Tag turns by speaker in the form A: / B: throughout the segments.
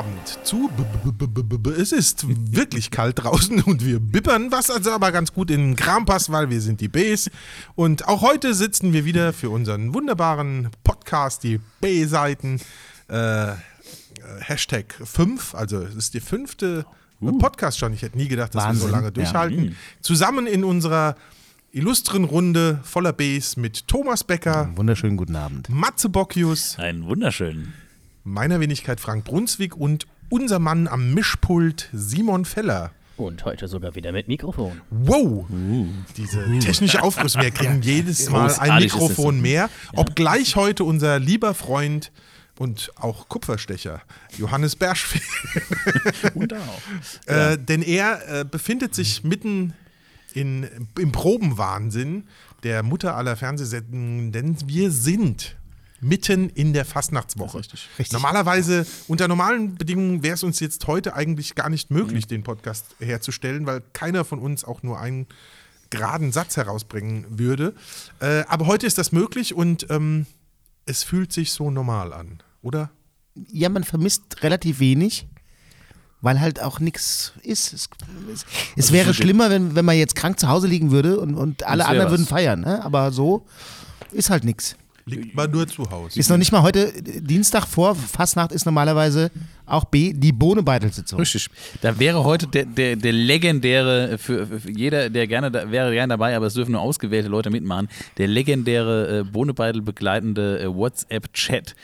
A: Guten Abend zu. B -b -b -b -b es ist wirklich kalt draußen und wir bippern, was also aber ganz gut in den Kram passt, weil wir sind die Bs. Und auch heute sitzen wir wieder für unseren wunderbaren Podcast, die B-Seiten. Äh, Hashtag 5, also es ist die fünfte uh. Podcast schon. Ich hätte nie gedacht, dass Wahnsinn. wir so lange durchhalten. Ja. Zusammen in unserer illustren Runde voller Bs mit Thomas Becker.
B: Einen wunderschönen guten Abend.
A: Matze Bockius.
C: Einen wunderschönen
A: meiner Wenigkeit Frank Brunswick und unser Mann am Mischpult Simon Feller.
D: Und heute sogar wieder mit Mikrofon.
A: Wow! Uh. Diese technische Aufrüstung. Wir kriegen jedes Mal ein Mikrofon mehr. Obgleich heute unser lieber Freund und auch Kupferstecher Johannes Bersch und auch. Äh, denn er äh, befindet sich mitten in, im Probenwahnsinn der Mutter aller Fernsehsendungen, denn wir sind mitten in der Fastnachtswoche. Richtig. Richtig. Normalerweise, unter normalen Bedingungen wäre es uns jetzt heute eigentlich gar nicht möglich, mhm. den Podcast herzustellen, weil keiner von uns auch nur einen geraden Satz herausbringen würde. Äh, aber heute ist das möglich und ähm, es fühlt sich so normal an, oder?
B: Ja, man vermisst relativ wenig weil halt auch nichts ist. Es, es, es also wäre schlimmer, wenn, wenn man jetzt krank zu Hause liegen würde und, und alle anderen was. würden feiern. Ne? Aber so ist halt nichts.
A: Liegt man nur zu Hause.
B: Ist noch nicht mal heute, Dienstag vor Fastnacht ist normalerweise auch B, die Bohnebeitelsitzung.
C: Richtig. Da wäre heute der, der, der legendäre, für, für, jeder, der gerne da, wäre gerne dabei, aber es dürfen nur ausgewählte Leute mitmachen, der legendäre äh, Bohnebeitel begleitende äh, WhatsApp-Chat.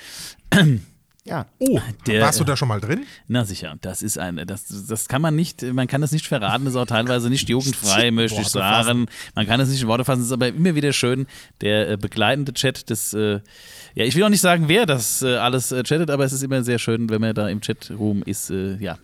A: Ja. Oh, der, warst du da schon mal drin?
C: Na sicher, das ist eine, das, das kann man nicht, man kann das nicht verraten, das ist auch teilweise nicht jugendfrei, möchte ich sagen. Man kann es nicht in Worte fassen, es ist aber immer wieder schön, der äh, begleitende Chat des, äh, ja, ich will auch nicht sagen, wer das äh, alles äh, chattet, aber es ist immer sehr schön, wenn man da im Chatroom ist, äh, ja.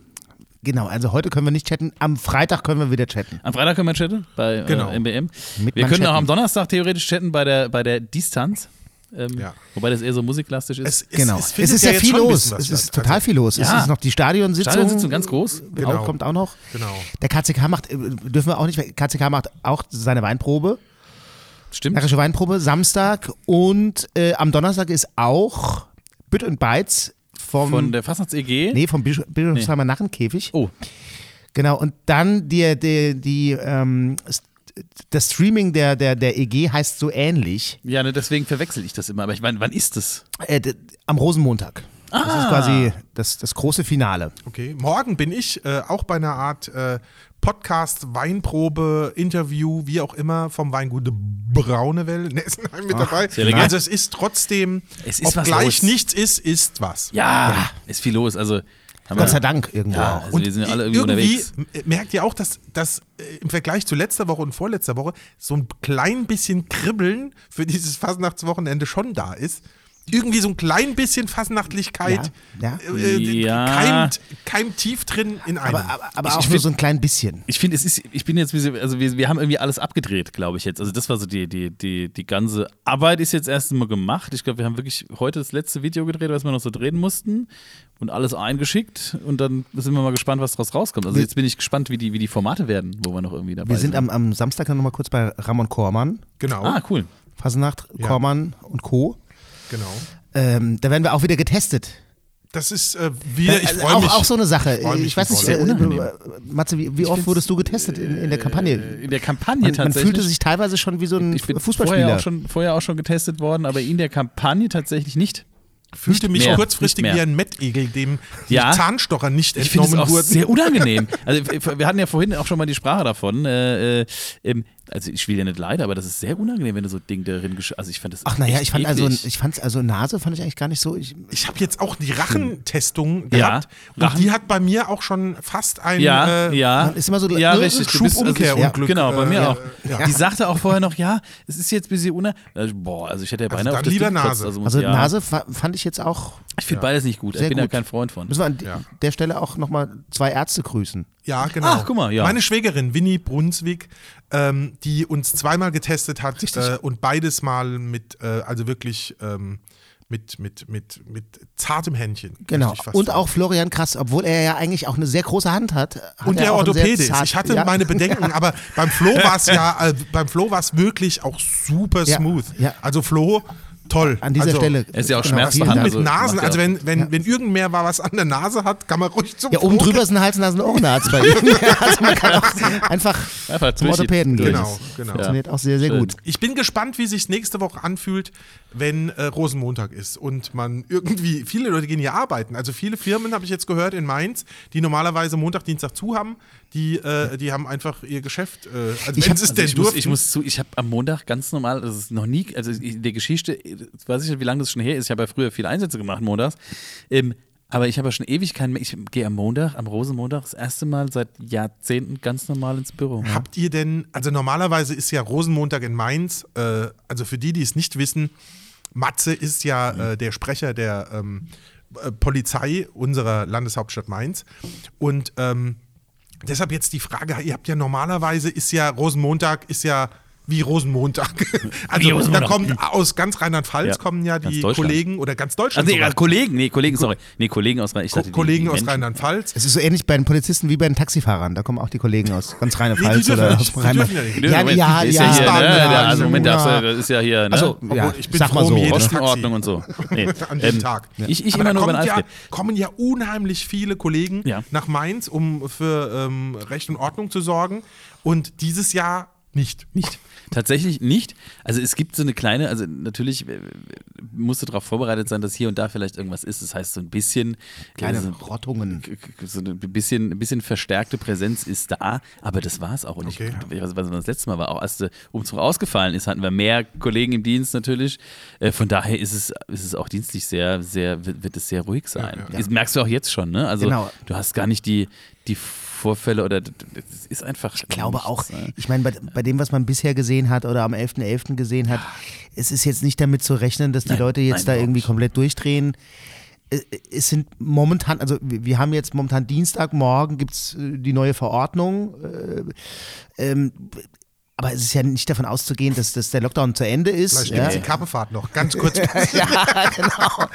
B: Genau, also heute können wir nicht chatten, am Freitag können wir wieder chatten.
C: Am Freitag können wir chatten bei äh, genau. MBM. Mit wir können chatten. auch am Donnerstag theoretisch chatten bei der, bei der Distanz. Ähm, ja. Wobei das eher so musiklastisch ist.
B: Es, es genau. Es, es ist ja, ja viel los. Es ist total viel los. Ja. Es ist noch die Stadionsitzung.
C: Stadionsitzung ganz groß.
B: Genau. Auch, kommt auch noch. Genau. Der KCK macht, äh, dürfen wir auch nicht, KCK macht auch seine Weinprobe.
C: Stimmt.
B: Närrische Weinprobe, Samstag. Und äh, am Donnerstag ist auch Bütt und Beiz vom.
C: Von der Fastnachts-EG?
B: Nee, vom Bischofsheimer nee. Narrenkäfig.
C: Oh.
B: Genau. Und dann die, die, die ähm, das Streaming der, der, der EG heißt so ähnlich.
C: Ja, ne, deswegen verwechsel ich das immer. Aber ich meine, wann ist das?
B: Äh, am Rosenmontag. Ah. Das ist quasi das, das große Finale.
A: Okay, morgen bin ich äh, auch bei einer Art äh, Podcast, Weinprobe, Interview, wie auch immer, vom Weingut Braunewell in Essenheim mit Ach, dabei. Also es ist trotzdem, es ist obgleich nichts ist, ist was.
C: Ja, ja, ist viel los. Also
B: Gott sei Dank irgendwo. Ja,
C: also und wir sind alle irgendwie, irgendwie unterwegs.
A: merkt ihr auch, dass, dass äh, im Vergleich zu letzter Woche und vorletzter Woche so ein klein bisschen Kribbeln für dieses Fastnachtswochenende schon da ist irgendwie so ein klein bisschen Fasnachtlichkeit ja, ja. Äh, ja. Keimt, keimt, tief drin in einem.
B: Aber, aber, aber ich, auch ich nur find, so ein klein bisschen.
C: Ich finde, es ist, ich bin jetzt, also wir, wir haben irgendwie alles abgedreht, glaube ich jetzt. Also das war so die, die, die, die ganze Arbeit ist jetzt erst mal gemacht. Ich glaube, wir haben wirklich heute das letzte Video gedreht, was wir noch so drehen mussten und alles eingeschickt und dann sind wir mal gespannt, was daraus rauskommt. Also jetzt bin ich gespannt, wie die, wie die Formate werden, wo wir noch irgendwie dabei
B: sind. Wir sind
C: am,
B: am Samstag dann nochmal kurz bei Ramon Kormann.
A: Genau.
C: Ah, cool.
B: Fasnacht, Kormann und Co.
A: Genau.
B: Ähm, da werden wir auch wieder getestet.
A: Das ist äh, wieder, ich
B: freue also
A: auch, mich.
B: Auch so eine Sache. Ich, ich weiß nicht, äh, Matze, wie, wie oft wurdest du getestet in, in, der Kampagne?
C: In der Kampagne
B: man,
C: tatsächlich.
B: Man fühlte sich teilweise schon wie so ein
C: ich bin
B: Fußballspieler.
C: Vorher auch, schon, vorher auch schon getestet worden, aber in der Kampagne tatsächlich nicht.
A: Fühlte mich mehr, kurzfristig wie ein Mettegel, dem die ja, Zahnstocher nicht entnommen
C: ich
A: wurden.
C: Sehr unangenehm. Also wir hatten ja vorhin auch schon mal die Sprache davon. Äh, äh, also ich will ja nicht leid, aber das ist sehr unangenehm, wenn du so Ding darin Also ich fand das
B: Ach naja, ich fand also ich fand's also Nase fand ich eigentlich gar nicht so. Ich,
A: ich habe jetzt auch die Rachentestung gehabt ja, und die hat bei mir auch schon fast ein
C: ja, äh, ja.
B: ist immer so
C: ja, richtig,
A: Schubumkehrunglück.
C: Ja, genau, bei mir äh, auch. Ja. Die sagte auch vorher noch, ja, es ist jetzt ein bisschen unangenehm. Boah, also ich hätte ja
A: also
C: beinahe
A: also auf das lieber Nase.
B: Also, also Nase fand ich jetzt auch
C: ich finde beides nicht gut. Sehr ich bin gut. ja kein Freund von.
B: Müssen wir an ja. der Stelle auch nochmal zwei Ärzte grüßen.
A: Ja, genau.
C: Ach, guck mal, ja.
A: Meine Schwägerin Winnie Brunswick, ähm, die uns zweimal getestet hat äh, und beides mal mit, äh, also wirklich ähm, mit, mit, mit, mit zartem Händchen.
B: Genau. Und auch Florian Krass, obwohl er ja eigentlich auch eine sehr große Hand hat. hat
A: und der Orthopäde ist. Ich hatte ja. meine Bedenken, aber beim Flo war es ja, äh, beim Flo war es wirklich auch super smooth. Ja. Also Flo Toll.
B: An dieser
A: also,
B: Stelle.
C: Er ist ja auch
B: genau,
C: schmerzbehandelt.
A: Mit
C: Also,
A: Nasen, also
C: ja-
A: wenn, wenn, wenn irgendwer mal was an der Nase hat, kann man ruhig zum
B: Ja, oben drüber ist ein Hals, Nasen, Ohrenarzt bei ihm. also man kann auch einfach
C: Einfach
B: zum Orthopäden gehen.
A: Genau, genau.
B: Funktioniert auch sehr, sehr
C: Schön.
B: gut.
A: Ich bin gespannt, wie sich nächste Woche anfühlt, wenn äh, Rosenmontag ist und man irgendwie, viele Leute gehen hier arbeiten. Also viele Firmen, habe ich jetzt gehört, in Mainz, die normalerweise Montag, Dienstag zu haben, die, äh, die haben einfach ihr Geschäft, äh, also
B: Ich
A: wenn
B: hab-
C: Also
A: denn
C: ich, muss, ich muss zu, ich habe am Montag ganz normal, das ist noch nie, also in der Geschichte, ich weiß nicht, wie lange das schon her ist, ich habe ja früher viele Einsätze gemacht montags, ähm, aber ich habe ja schon ewig keinen ich gehe am Montag, am Rosenmontag, das erste Mal seit Jahrzehnten ganz normal ins Büro.
A: Habt ihr denn, also normalerweise ist ja Rosenmontag in Mainz, äh, also für die, die es nicht wissen, Matze ist ja äh, der Sprecher der ähm, äh, Polizei unserer Landeshauptstadt Mainz. Und ähm, deshalb jetzt die Frage, ihr habt ja normalerweise ist ja Rosenmontag ist ja wie Rosenmontag. Also da
C: Rosenmontag.
A: kommt aus ganz Rheinland-Pfalz
C: Ja,
A: kommen ja die. Kollegen oder ganz Deutschland.
C: Also nee,
A: sogar.
C: Kollegen, nee, Kollegen, sorry. Nee, Kollegen aus Rhein- ich
A: Ko
C: dachte, die-
A: Kollegen
C: die
A: aus. Rheinland-Pfalz.
B: Es ist so ähnlich bei den Polizisten wie bei den Taxifahrern. Da kommen auch die Kollegen aus ganz
A: Nee,
B: Rheinland-Pfalz
A: die dürfen
B: oder aus
A: die
B: Rheinland.
A: dürfen ja.
B: Ja,
C: Moment,
B: ja,
C: ist
B: ja.
C: ja hier,
A: Wiesbaden,
C: ne,
A: ja,
C: der, also Moment,
B: ja.
C: du- das ist ja hier, ne?
A: Obwohl,
B: ja,
A: ich bin
B: sag mal
A: froh
B: so. Ne?
C: Kostenordnung und so. Nee.
A: an dem
C: ähm,
A: Tag.
C: Ich, ich
A: Aber
C: immer
A: da
C: nur,
A: kommt ja, kommen ja unheimlich viele Kollegen
C: Ja.
A: nach Mainz, um für ähm, Recht und Ordnung zu sorgen. Und dieses Jahr nicht.
C: Nicht. Tatsächlich nicht. Also es gibt so eine kleine, also natürlich äh, musst du darauf vorbereitet sein, dass hier und da vielleicht irgendwas ist. Das heißt, so ein bisschen
B: Kleine
C: äh, so,
B: Rottungen.
C: so ein bisschen, ein bisschen verstärkte Präsenz ist da, aber das war es auch. Und
A: Okay.
C: ich, was, was das letzte Mal war, auch als der Umzug ausgefallen ist, hatten wir mehr Kollegen im Dienst natürlich. Äh, von daher ist es, ist es auch dienstlich sehr, sehr, wird, wird es sehr ruhig sein.
A: Ja, ja.
C: Das merkst du auch jetzt schon, ne? Also
B: Genau.
C: du hast gar nicht die, die Vorfälle oder es ist einfach.
B: Ich glaube auch, ich meine, bei, bei dem, was man bisher gesehen hat oder am 11.11. gesehen hat, es ist jetzt nicht damit zu rechnen, dass die
C: Nein,
B: Leute jetzt
C: nein,
B: da
C: überhaupt
B: irgendwie
C: nicht.
B: komplett durchdrehen. Äh, Es sind momentan, also wir haben jetzt momentan Dienstag, morgen gibt es die neue Verordnung. äh, ähm, aber es ist ja nicht davon auszugehen, dass, dass der Lockdown zu Ende ist.
A: Vielleicht
B: Ja,
A: gibt es die Kappenfahrt noch. Ganz kurz.
B: ja genau.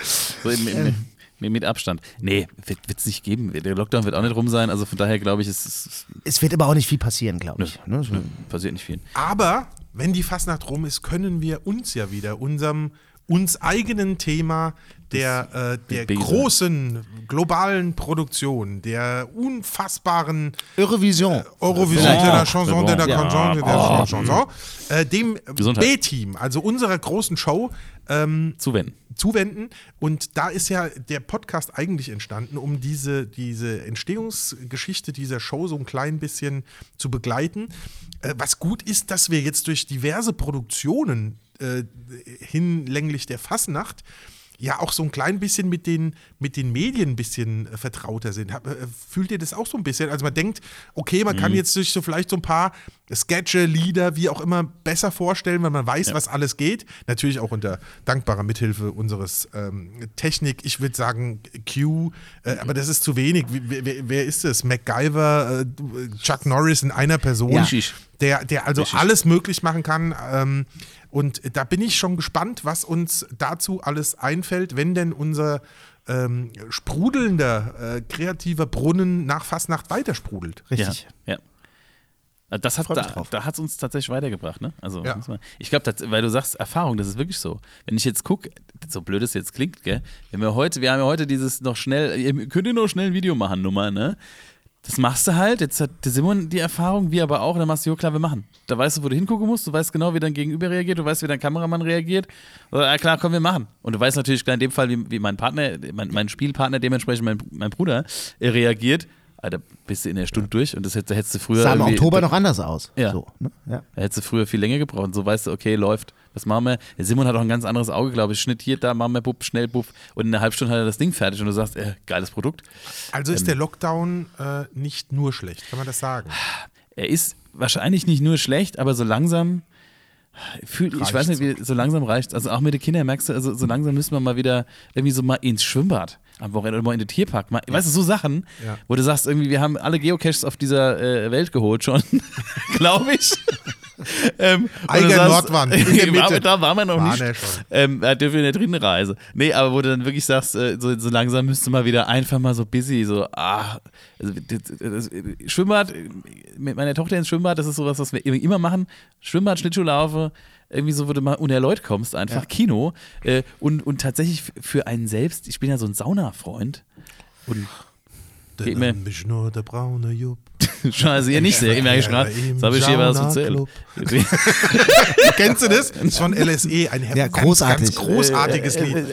C: So im, im, mit, Abstand. Nee, wird es nicht geben. Der Lockdown wird auch nicht rum sein. Also von daher glaube ich, es, es,
B: Es wird aber auch nicht viel passieren, glaube ich. Ne? So.
C: es passiert nicht viel.
A: Aber wenn die Fastnacht rum ist, können wir uns ja wieder unserem uns eigenen Thema der, äh, der großen globalen Produktion, der unfassbaren
B: Eurovision.
A: Eurovision
C: Vielleicht
A: de la. Chanson de la
C: Ja.
A: Chanson de la Chanson, äh, dem. B-Team, also unserer großen Show, ähm,
C: Zuwenden.
A: zuwenden. Und da ist ja der Podcast eigentlich entstanden, um diese, diese Entstehungsgeschichte dieser Show so ein klein bisschen zu begleiten. Äh, was gut ist, dass wir jetzt durch diverse Produktionen äh, hinlänglich der Fasnacht ja auch so ein klein bisschen mit den, mit den Medien ein bisschen äh, vertrauter sind. Äh, fühlt ihr das auch so ein bisschen? Also man denkt, okay, man kann jetzt sich so vielleicht so ein paar Sketche, Lieder, wie auch immer, besser vorstellen, weil man weiß, was alles geht. Natürlich auch unter dankbarer Mithilfe unseres ähm, Technik, ich würde sagen Q, äh, aber das ist zu wenig. Wer, wer, wer ist es? MacGyver, äh, Chuck Norris in einer Person
B: Ja.
A: Der, der also
C: Richtig.
A: alles möglich machen kann. Ähm, und da bin ich schon gespannt, was uns dazu alles einfällt, wenn denn unser ähm, sprudelnder, äh, kreativer Brunnen nach Fastnacht weiter sprudelt.
B: Richtig.
C: Ja. ja. Also Das hat, da,
B: drauf.
C: da hat es uns tatsächlich weitergebracht, ne? Also,
A: Ja.
C: muss man- ich glaube, weil du sagst Erfahrung, das ist wirklich so. Wenn ich jetzt gucke, so blöd es jetzt klingt, gell? Wenn wir heute, wir haben ja heute dieses noch schnell, ihr könnt ihr noch schnell ein Video machen, Nummer, ne? Das machst du halt, jetzt hat der Simon die Erfahrung, wir aber auch, dann machst du, jo klar, wir machen. Da weißt du, wo du hingucken musst, du weißt genau, wie dein Gegenüber reagiert, du weißt, wie dein Kameramann reagiert. Ja klar, komm, wir machen. Und du weißt natürlich klar in dem Fall, wie, wie mein Partner, mein, mein Spielpartner, dementsprechend mein, mein Bruder, äh, reagiert. Alter, bist du in der Stunde durch und das hättest, hättest du früher.
B: Sah im Oktober noch anders aus.
C: Ja.
B: So, ne? ja.
C: da hättest du früher viel länger gebraucht. Und so weißt du, okay, läuft, was machen wir? Simon hat auch ein ganz anderes Auge, glaube ich. Schnitt hier, da, machen wir, bupp, schnell, bupp. Und in einer halben Stunde hat er das Ding fertig und du sagst, äh, geiles Produkt.
A: Also
C: Ähm.
A: ist der Lockdown äh, nicht nur schlecht, kann man das sagen?
C: Er ist wahrscheinlich nicht nur schlecht, aber so langsam. Fühl, ich weiß nicht, wie, so langsam reicht Also auch mit den Kindern merkst du, also so langsam müssen wir mal wieder irgendwie so mal ins Schwimmbad am Wochenende oder mal in den Tierpark. Mal, Weißt du, so Sachen,
A: Ja.
C: wo du sagst, irgendwie, wir haben alle Geocaches auf dieser äh, Welt geholt schon, glaube ich. ähm,
A: Eiger
C: sagst-
A: Nordwand, in der
C: War-
A: Mitte.
C: da waren wir noch
A: War
C: nicht. Ähm, da dürfen wir nicht drin reisen. Nee, aber wo du dann wirklich sagst, äh, so, so langsam müsste mal wieder einfach mal so busy, so, ah, also, das, das, Schwimmbad, äh, mit meiner Tochter ins Schwimmbad, das ist sowas, was wir immer machen. Schwimmbad, Schlittschuhlaufe, irgendwie so, wo du mal unter Leute kommst, einfach
B: Ja.
C: Kino. Äh, und, und tatsächlich für einen selbst, ich bin ja so ein Sauna-Freund. Und
A: Name ist nur der braune Jupp.
C: Scheiße, ihr nicht sehr, immer
A: Ja,
C: gerade. Jetzt habe ich hier was erzählt.
A: Kennst du das? Das ist von LSE, ein
B: Ja,
A: ganz,
B: großartig.
A: ganz großartiges Lied.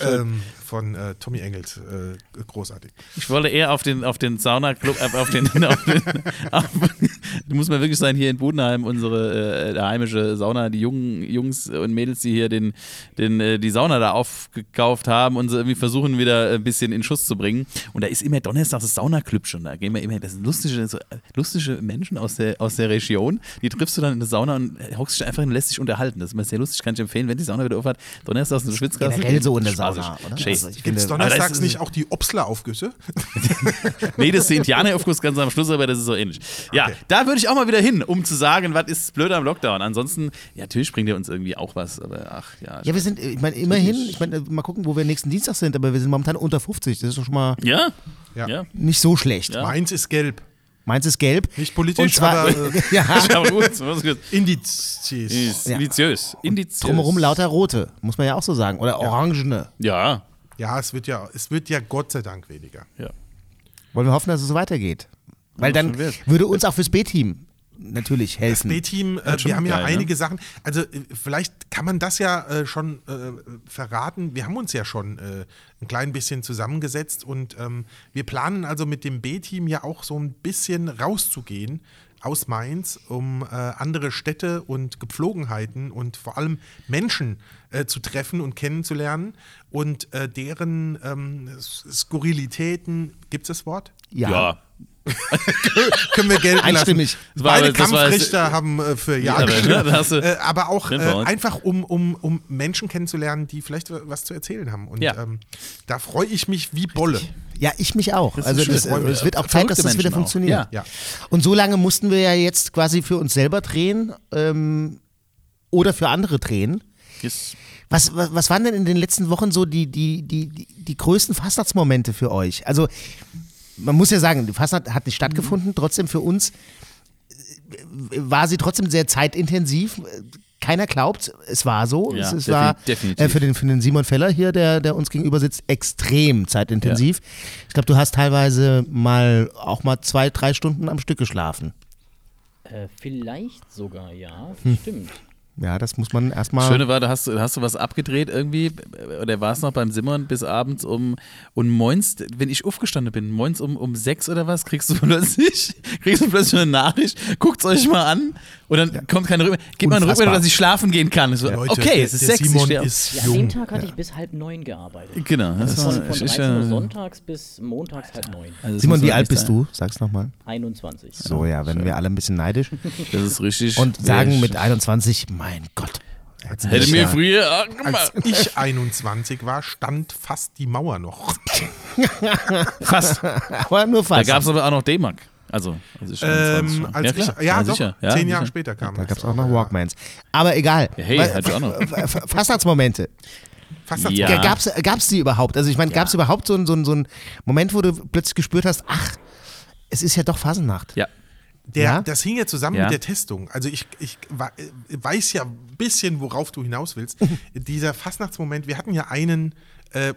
A: Ähm, von äh, Tommy Engels. Äh, großartig.
C: Ich wollte eher auf den, auf den Sauna-Club, äh, auf den, auf den auf, muss man wirklich sein, hier in Budenheim, unsere äh, heimische Sauna, die jungen Jungs und Mädels, die hier den, den, äh, die Sauna da aufgekauft haben und so irgendwie versuchen wieder ein bisschen in Schuss zu bringen. Und da ist immer Donnerstag das Saunaclub schon. Da gehen wir immer, das sind lustige, so, lustige Menschen aus der, aus der Region, die triffst du dann in der Sauna und hockst dich einfach hin und lässt dich unterhalten. Das ist immer sehr lustig, kann ich empfehlen, wenn die Sauna wieder aufhat. Donnerstags in der Schwitzkasse.
B: Generell so in der. Sauna, oder?
C: Schön.
B: Also ich
A: Gibt es donnerstags
C: ist-
A: nicht auch die Obstler-Aufgüsse?
C: Nee, das ist der Indianeraufguss ganz am Schluss, aber das ist so ähnlich. Ja,
A: Okay.
C: da würde ich auch mal wieder hin, um zu sagen, was ist blöd am Lockdown. Ansonsten, ja, natürlich bringt er uns irgendwie auch was, aber ach ja.
B: ja, wir sind, ich meine, immerhin, ich meine, mal gucken, wo wir nächsten Dienstag sind, aber wir sind momentan unter 50. Das ist doch schon mal
C: Ja?
A: Ja.
C: Ja.
B: nicht so schlecht.
C: Ja.
A: Meins ist gelb.
B: Meins ist gelb.
A: Nicht politisch,
B: Und zwar,
A: aber äh,
B: ja. Ja.
C: Indiziös. Indiziös.
B: drumherum lauter rote, muss man ja auch so sagen. Oder orangene.
C: Ja.
A: Ja, es wird ja, es wird ja Gott sei Dank weniger.
C: ja.
B: Wollen wir hoffen, dass es so weitergeht. Weil
C: Ja,
B: dann würde uns auch fürs B-Team natürlich
A: Das
B: helfen.
A: B-Team, äh, wir haben ja
C: geil, ne?
A: einige Sachen, also äh, vielleicht kann man das ja äh, schon äh, verraten. Wir haben uns ja schon äh, ein klein bisschen zusammengesetzt und ähm, wir planen also mit dem B-Team ja auch so ein bisschen rauszugehen aus Mainz, um äh, andere Städte und Gepflogenheiten und vor allem Menschen äh, zu treffen und kennenzulernen und äh, deren ähm, Skurrilitäten, gibt es das Wort?
C: Ja.
A: können wir gelten
B: Einstimmig.
A: lassen.
C: Das
A: Beide
C: das war jetzt-
A: Kampfrichter haben äh, für Ja,
C: aber,
A: gestimmt.
C: ne,
A: äh, aber auch äh, einfach, um, um, um Menschen kennenzulernen, die vielleicht was zu erzählen haben. Und
C: Ja.
A: ähm, da freue ich mich wie Bolle.
B: Ja, ich mich auch.
C: ist
B: also das, es wird auch Zeit, dass das wieder
C: auch.
B: funktioniert.
C: Ja.
B: Und so lange mussten wir ja jetzt quasi für uns selber drehen ähm, oder für andere drehen.
C: Ist,
B: Was, was, was waren denn in den letzten Wochen so die, die, die, die, die größten Fastnachtsmomente für euch? Also, man muss ja sagen, die Fastnacht hat nicht stattgefunden, trotzdem für uns äh, war sie trotzdem sehr zeitintensiv. Keiner glaubt, es war so.
C: Ja,
B: es, es war. Äh, für, den, für den Simon Feller hier, der, der uns gegenüber sitzt, extrem zeitintensiv. Ich glaube, du hast teilweise mal auch mal zwei, drei Stunden am Stück geschlafen.
D: Äh, vielleicht sogar, ja.
B: Hm.
D: Stimmt.
B: Ja, das muss man erstmal.
C: Schöne war, da hast, du- hast du was abgedreht irgendwie, oder war es noch beim Simon bis abends um, und moins, wenn ich aufgestanden bin, moins um, um sechs oder was, kriegst du plötzlich, kriegst du plötzlich eine Nachricht, guckt's euch mal an und dann kommt keine Rückmeldung, gib mal eine. Rückmeldung, dass ich schlafen gehen kann. Ich So,
A: Leute,
C: okay,
A: der,
C: es ist sechs, ich
A: Simon
C: auf.
A: ist
D: Ja, an dem
A: jung.
D: Tag hatte ich bis halb neun gearbeitet.
C: Genau, das
D: Von,
C: war,
D: von
C: ich,
D: 13 Uhr
C: äh,
D: sonntags bis montags halb neun.
C: also
B: Simon, wie alt bist du? Sag's nochmal.
D: 21.
B: So, ja, wenn wir alle ein bisschen neidisch
C: Das ist richtig.
B: und sagen
C: Ja,
B: mit 21, mein Gott.
C: Hätte mir
B: Ja.
C: früher
A: Als ich 21 war, stand fast die Mauer noch.
C: fast.
B: Aber nur
C: Da
B: fast.
C: gab es aber auch noch D-Mark. Also, als ich 21
A: Ähm, als
C: klar.
A: ich, ja, doch,
C: sicher. Ja,
A: zehn Jahre
C: sicher.
A: später kam
B: da gab es auch noch Walkmans. Aber egal.
C: Ja, hey,
B: Weil-
C: hatte ich auch noch.
B: Fastnachtsmomente.
C: Ja.
B: Gab's, gab's die überhaupt? Also ich meine, gab's überhaupt so, einen- so, so einen Moment, wo du plötzlich gespürt hast, ach, es ist ja doch Fasenacht.
C: Ja.
A: Der,
B: Ja?
A: Das hing ja zusammen
C: Ja.
A: mit der Testung. Also ich, ich äh, weiß ja ein bisschen, worauf du hinaus willst. Dieser Fastnachtsmoment, wir hatten ja einen, äh,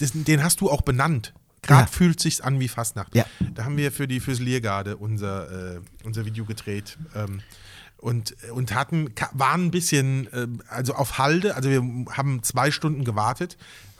A: den hast du auch benannt. Gerade
B: Ja.
A: fühlt sich's an wie Fastnacht.
B: Ja.
A: Da haben wir für die Füsiliergarde unser, äh, unser Video gedreht. Ähm, und, und hatten, waren ein bisschen, äh, also auf Halde, also wir haben zwei Stunden gewartet,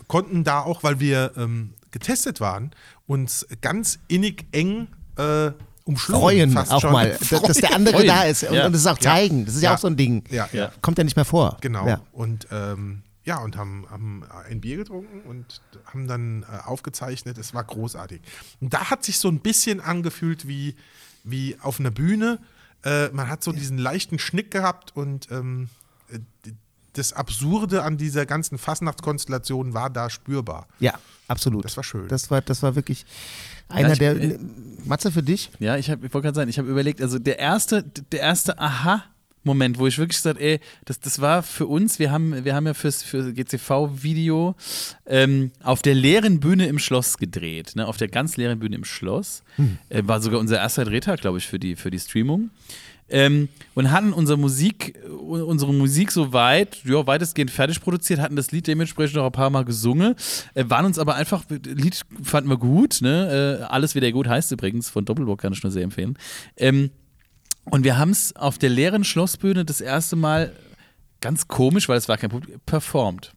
A: konnten da auch, weil wir ähm, getestet waren, uns ganz innig eng äh, umschlungen.
B: Freuen
A: fast
B: auch
A: schon.
B: mal, dass, dass der andere
C: Freuen.
B: da ist und,
C: Ja.
B: und es auch zeigen. Das ist ja,
A: Ja.
B: auch so ein Ding.
A: Ja, ja.
B: Kommt ja nicht mehr vor.
A: Genau.
B: Ja.
A: Und ähm, ja, und haben, haben ein Bier getrunken und haben dann äh, aufgezeichnet. Es war großartig. Und da hat sich so ein bisschen angefühlt wie, wie auf einer Bühne. Äh, man hat so diesen leichten Schnick gehabt und ähm, äh, das Absurde an dieser ganzen Fastnachtskonstellation war da spürbar.
B: Ja, absolut.
A: Das war schön.
B: Das war, das war wirklich einer
C: ich-
B: der.
C: äh,
B: Matze für dich?
C: Ja, ich, hab- ich wollte gerade sagen, ich habe überlegt, also der erste, der erste Aha-Moment, wo ich wirklich gesagt ey, das, das war für uns, wir haben, wir haben ja fürs für GCV-Video ähm, auf der leeren Bühne im Schloss gedreht, ne, auf der ganz leeren Bühne im Schloss. Äh, war sogar unser erster Drehtag, glaube ich, für die, für die Streamung. Ähm, und hatten unsere Musik, unsere Musik soweit, ja, weitestgehend fertig produziert, hatten das Lied dementsprechend noch ein paar Mal gesungen, äh, waren uns aber einfach, Lied fanden wir gut, ne? Äh, Alles wieder gut heißt übrigens, von Doppelbock kann ich nur sehr empfehlen. Ähm, und wir haben es auf der leeren Schlossbühne das erste Mal ganz komisch, weil es war kein Publikum, performt.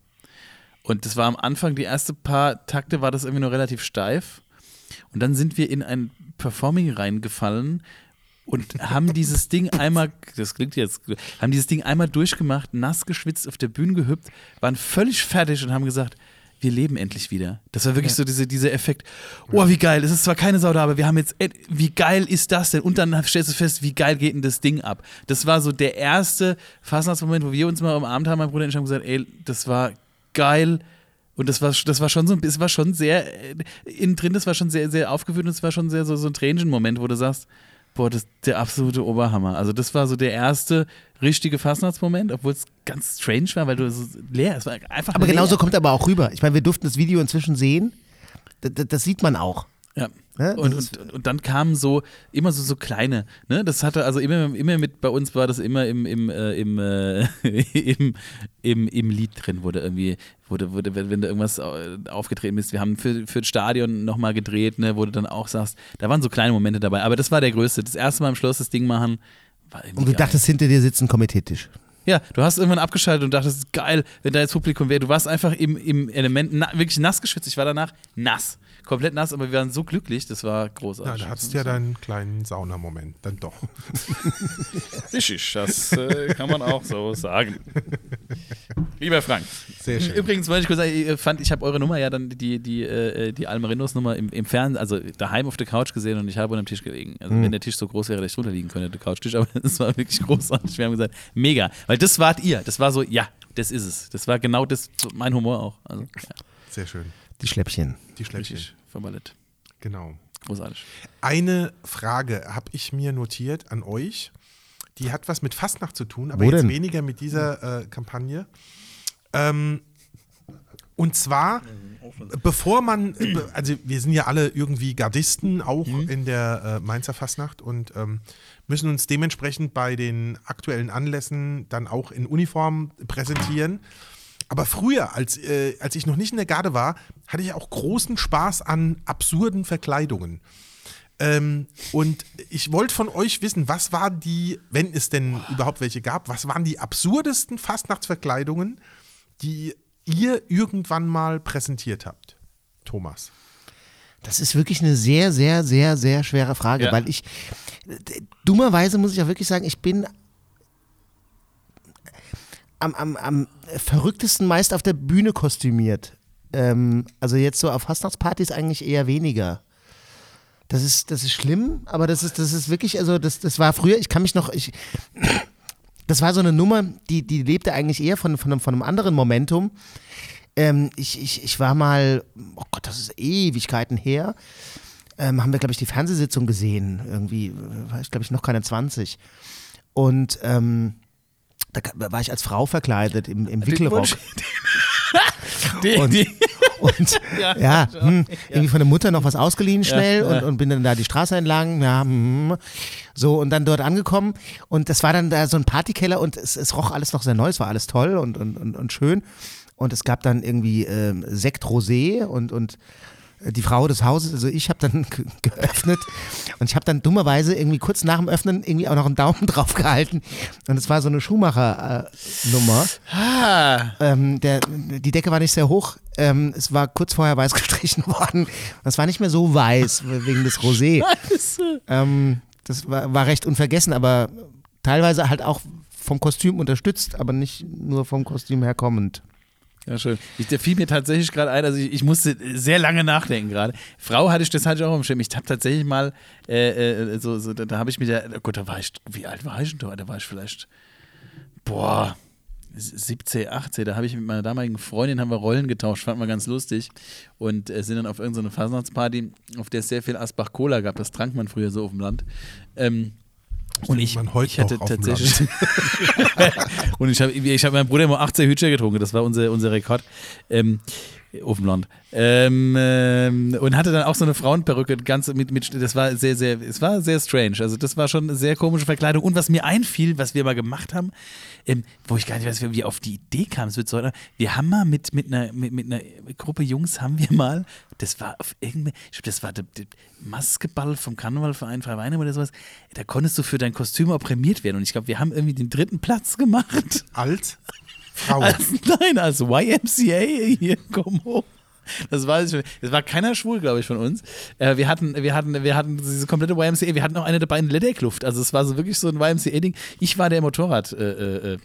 C: Und das war am Anfang, die ersten paar Takte war das irgendwie nur relativ steif. Und dann sind wir in ein Performing reingefallen, und haben dieses Ding einmal, das klingt jetzt, haben dieses Ding einmal durchgemacht, nass geschwitzt, auf der Bühne gehüpft, waren völlig fertig und haben gesagt, wir leben endlich wieder. Das war wirklich ja. so diese, dieser Effekt. Oh, wie geil. Es ist zwar keine Sau da, aber wir haben jetzt, wie geil ist das denn? Und dann stellst du fest, wie geil geht denn das Ding ab? Das war so der erste Fastnachtsmoment, wo wir uns mal am Abend haben, mein Bruder und ich haben gesagt, ey, das war geil. Und das war, das war schon so, es war schon sehr, äh, innen drin, das war schon sehr, sehr aufgewühlt und es war schon sehr so, so ein Tränenmoment, wo du sagst, Boah, das ist der absolute Oberhammer. Also, das war so der erste richtige Fastnachtsmoment, obwohl es ganz strange war, weil du so leer, es war einfach.
B: Aber
C: leer.
B: genauso kommt er aber auch rüber. Ich meine, wir durften das Video inzwischen sehen. Das, das sieht man auch.
C: Ja. Ne? Und, und, und, dann kamen so immer so, so kleine, ne? Das hatte also immer, immer mit, bei uns war das immer im, im, äh, im, äh, im, im, im Lied drin, wurde irgendwie, wurde, wurde, wenn, du irgendwas aufgetreten bist, wir haben für, für das Stadion nochmal gedreht, ne, wo du dann auch sagst, da waren so kleine Momente dabei, aber das war der größte. Das erste Mal im Schloss das Ding machen, war.
B: Und du dachtest, hinter dir sitzt ein Komiteetisch.
C: Ja, du hast irgendwann abgeschaltet und dachtest, geil, wenn da jetzt Publikum wäre. Du warst einfach im, im Element na, wirklich nass geschwitzt. Ich war danach nass komplett nass, aber wir waren so glücklich, das war großartig.
A: Ja, da hattest du ja deinen kleinen Saunamoment, dann doch.
C: Richtig, das äh, kann man auch so sagen. Lieber Frank. Sehr schön. Übrigens wollte ich kurz sagen, ich fand, ich habe eure Nummer ja dann, die, die, äh, die Almarinos-Nummer im, im Fernsehen, also daheim auf der Couch gesehen und ich habe unter dem Tisch gelegen. Also mhm. wenn der Tisch so groß wäre, dass ich drunter liegen könnte, der Couchtisch, aber es war wirklich großartig. Wir haben gesagt, mega, weil das wart ihr. Das war so, ja, das ist es. Das war genau das, mein Humor auch. Also, ja.
A: Sehr schön.
B: Die Schläppchen.
A: Die Schläppchen.
C: Richtig.
A: Genau.
C: Großartig.
A: Eine Frage habe ich mir notiert an euch. Die hat was mit Fastnacht zu tun, aber Wo jetzt denn? weniger mit dieser äh, Kampagne. Ähm, und zwar, bevor man, also wir sind ja alle irgendwie Gardisten, auch mhm. in der äh, Mainzer Fastnacht und ähm, müssen uns dementsprechend bei den aktuellen Anlässen dann auch in Uniform präsentieren. Aber früher, als, äh, als ich noch nicht in der Garde war, hatte ich auch großen Spaß an absurden Verkleidungen. Ähm, und ich wollte von euch wissen, was waren die, wenn es denn überhaupt welche gab, was waren die absurdesten Fastnachtsverkleidungen, die ihr irgendwann mal präsentiert habt? Thomas.
B: Das ist wirklich eine sehr, sehr, sehr, sehr schwere Frage, ja. weil ich, dummerweise muss ich auch wirklich sagen, ich bin am, am, am verrücktesten meist auf der Bühne kostümiert. Ähm, also jetzt so auf Fastnachtspartys eigentlich eher weniger. Das ist, das ist schlimm, aber das ist, das ist wirklich, also das, das war früher, ich kann mich noch, ich, das war so eine Nummer, die, die lebte eigentlich eher von, von, einem, von einem anderen Momentum. Ähm, ich, ich, ich war mal, oh Gott, das ist Ewigkeiten her, ähm, haben wir, glaube ich, die Fernsehsitzung gesehen. Irgendwie war ich, glaube ich, noch keine 20. Und ähm, da war ich als Frau verkleidet im, im Wickelrock. und, die. und ja, ja, hm, irgendwie von der Mutter noch was ausgeliehen schnell ja, und, und, bin dann da die Straße entlang, ja, hm, so und dann dort angekommen und das war dann da so ein Partykeller und es, es roch alles noch sehr neu, es war alles toll und, und, und, und schön und es gab dann irgendwie ähm, Sekt Rosé und, und die Frau des Hauses, also ich habe dann geöffnet und ich habe dann dummerweise irgendwie kurz nach dem Öffnen irgendwie auch noch einen Daumen drauf gehalten und es war so eine Schuhmacher-Nummer. ah. ähm, die Decke war nicht sehr hoch, ähm, es war kurz vorher weiß gestrichen worden. Das war nicht mehr so weiß wegen des Rosé. ähm, das war, war recht unvergessen, aber teilweise halt auch vom Kostüm unterstützt, aber nicht nur vom Kostüm herkommend.
C: Ja, schön. Ich, der fiel mir tatsächlich gerade ein, also ich, ich, musste sehr lange nachdenken gerade. Frau hatte ich, das hatte ich auch im Schirm. Ich habe tatsächlich mal, äh, äh, so, so, da, da habe ich mir, da, oh Gott, da war ich, wie alt war ich denn da? Da war ich vielleicht, boah, 17, 18, da habe ich mit meiner damaligen Freundin haben wir Rollen getauscht, fand man ganz lustig und äh, sind dann auf irgendeine Fasnachtsparty, auf der es sehr viel Asbach Cola gab, das trank man früher so auf dem Land. Ähm, und ich, ich hatte tatsächlich. und ich habe ich hab meinem Bruder immer 18 Hütchen getrunken, das war unser, unser Rekord. Ähm, Ofenblond. Ähm, ähm, und hatte dann auch so eine Frauenperücke, ganz mit, mit, das war sehr, sehr, es war sehr strange. Also das war schon eine sehr komische Verkleidung. Und was mir einfiel, was wir mal gemacht haben, ähm, wo ich gar nicht weiß, wie wir auf die Idee kamen, es wird so, wir haben mal mit, mit, einer, mit, mit einer Gruppe Jungs, haben wir mal, das war auf irgendwie, ich glaube, das war der, der Maskeball vom Karnevalverein Freie Weine oder sowas, da konntest du für dein Kostüm auch prämiert werden. Und ich glaube, wir haben irgendwie den dritten Platz gemacht.
A: Als? Frau.
C: Als, nein, als YMCA hier, komm hoch. Das weiß ich schon. Das war keiner schwul, glaube ich, von uns. Äh, wir, hatten, wir, hatten, wir hatten diese komplette YMCA, wir hatten auch eine dabei in Ledeckluft. Also es war so wirklich so ein YMCA-Ding. Ich war der Motorrad äh, äh,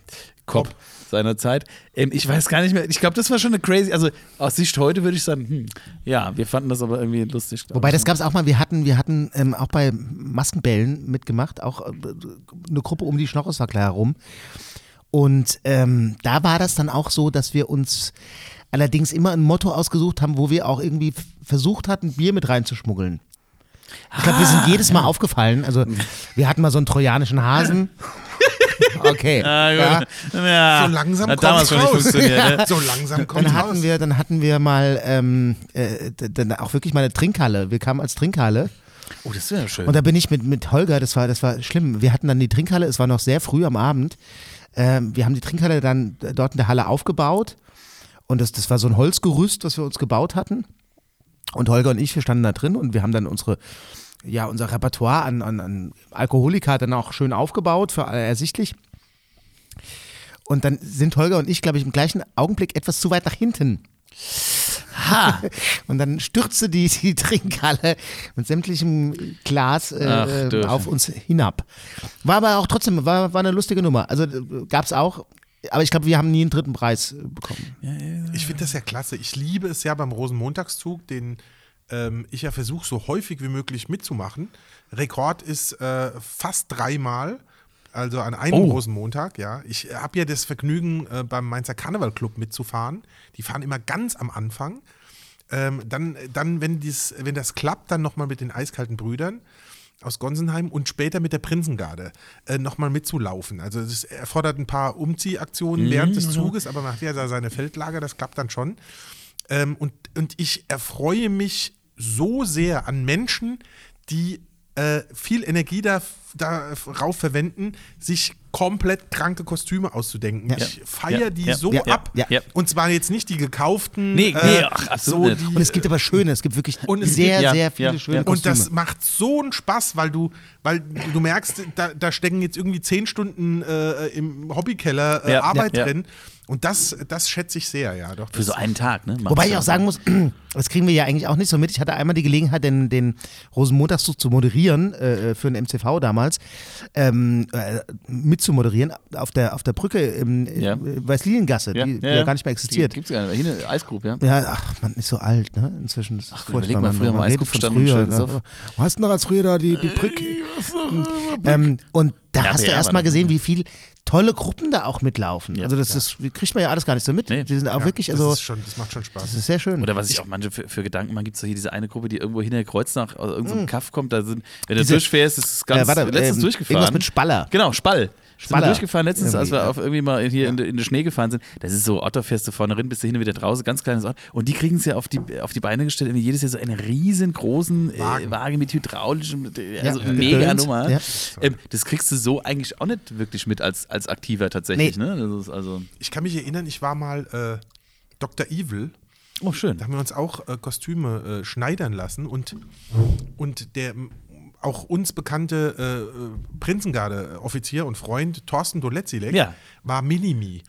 C: Cop seiner Zeit. Ähm, ich weiß gar nicht mehr, ich glaube, das war schon eine crazy, also aus Sicht heute würde ich sagen, hm, ja, wir fanden das aber irgendwie lustig.
B: Wobei, das gab es auch mal, wir hatten, wir hatten ähm, auch bei Maskenbällen mitgemacht, auch äh, eine Gruppe um die Schnorreswackler herum. Und ähm, da war das dann auch so, dass wir uns allerdings immer ein Motto ausgesucht haben, wo wir auch irgendwie versucht hatten, Bier mit reinzuschmuggeln. Ich glaube, wir sind ah, jedes Mal ja. aufgefallen. Also, wir hatten mal so einen trojanischen Hasen. Okay. Ah, ja.
A: Ja. So langsam kommt raus. Ne? So langsam kommt
B: dann hatten raus. Wir, dann hatten wir mal ähm, äh, dann auch wirklich mal eine Trinkhalle. Wir kamen als Trinkhalle.
C: Oh, das ist ja schön.
B: Und da bin ich mit, mit Holger, das war, das war schlimm. Wir hatten dann die Trinkhalle, es war noch sehr früh am Abend. Ähm, wir haben die Trinkhalle dann dort in der Halle aufgebaut. Und das, das war so ein Holzgerüst, was wir uns gebaut hatten. Und Holger und ich, wir standen da drin und wir haben dann unsere, ja, unser Repertoire an, an, an Alkoholika dann auch schön aufgebaut, für alle ersichtlich. Und dann sind Holger und ich, glaube ich, im gleichen Augenblick etwas zu weit nach hinten. Ha! Und dann stürzte die, die Trinkhalle mit sämtlichem Glas äh, Ach, auf uns hinab. War aber auch trotzdem, war, war eine lustige Nummer. Also äh, gab es auch aber ich glaube, wir haben nie einen dritten Preis bekommen. Ja,
A: ja, ja. Ich finde das ja klasse. Ich liebe es ja beim Rosenmontagszug, den ähm, ich ja versuche, so häufig wie möglich mitzumachen. Rekord ist äh, fast dreimal. Also an einem oh. Rosenmontag, ja. Ich habe ja das Vergnügen, äh, beim Mainzer Karneval Club mitzufahren. Die fahren immer ganz am Anfang. Ähm, dann, dann wenn, dies, wenn das klappt, dann nochmal mit den eiskalten Brüdern aus Gonsenheim und später mit der Prinzengarde äh, nochmal mitzulaufen. Also es erfordert ein paar Umziehaktionen mhm, während des Zuges, aber man hat ja da seine Feldlager, das klappt dann schon. Ähm, und, und ich erfreue mich so sehr an Menschen, die äh, viel Energie da, darauf verwenden, sich komplett kranke Kostüme auszudenken. Ja. Ich feiere ja, die ja, so ab. Und zwar jetzt nicht die gekauften.
C: Nee, nee, äh, ach,
B: so die, und es gibt aber schöne, es gibt wirklich und sehr, gibt, sehr viele schöne
A: Kostüme. Und das macht so einen Spaß, weil du, weil du merkst, da, da stecken jetzt irgendwie zehn Stunden äh, im Hobbykeller äh, Arbeit drin. Und das, das schätze ich sehr, ja. Doch,
C: Für so einen Tag, ne?
B: Wobei ich auch sagen muss, das kriegen wir ja eigentlich auch nicht so mit. Ich hatte einmal die Gelegenheit, den, den Rosenmontagszug zu moderieren, äh, für den MCV damals, ähm, äh, mitzumoderieren auf der, auf der Brücke im ja. Äh, Weißliniengasse, ja. die ja, ja, gar nicht mehr existiert.
C: Gibt es gar nicht. Hier eine Eisgrub, ja?
B: Ja, ach, man ist so alt, ne? Inzwischen.
C: Das ach, überleg mal, früher mal Eisgrub von früher.
B: Ne? Wo hast du noch als früher da die, die Brücke? Ähm, und da hast du erst mal gesehen, wie viel tolle Gruppen da auch mitlaufen. Ja, also das, ist, kriegt man ja alles gar nicht so mit. Nee. Die sind auch ja, wirklich, also
A: das, schon, das, macht schon Spaß.
B: Das ist sehr schön.
C: Oder was ich auch manche für, für Gedanken, man gibt so hier diese eine Gruppe, die irgendwo hinter Kreuznach aus irgendeinem mhm. Kaff kommt, da sind, wenn du durchfährst, ist es ganz äh, warte, letztens ähm, durchgefahren.
B: Irgendwas mit Spaller.
C: Genau, Spall. Sind wir durchgefahren letztens, als wir auf irgendwie mal hier ja. in, in den Schnee gefahren sind. Das ist so, Otto fährst du vorne rein, bist du hin und wieder draußen, ganz kleines Ort. Und die kriegen es ja auf die, auf die Beine gestellt, irgendwie jedes Jahr so einen riesengroßen äh, Wagen, äh, Wagen mit hydraulischem, also ja, mega Nummer. Ja. Ähm, das kriegst du so eigentlich auch nicht wirklich mit als, als Aktiver tatsächlich. Nee. Ne? also
A: ich kann mich erinnern, ich war mal äh, Dr. Evil.
C: Oh, schön.
A: Da haben wir uns auch äh, Kostüme äh, schneidern lassen und, und der auch uns bekannte äh, Prinzengarde-Offizier und Freund Thorsten Doletzilek ja. war Minimi.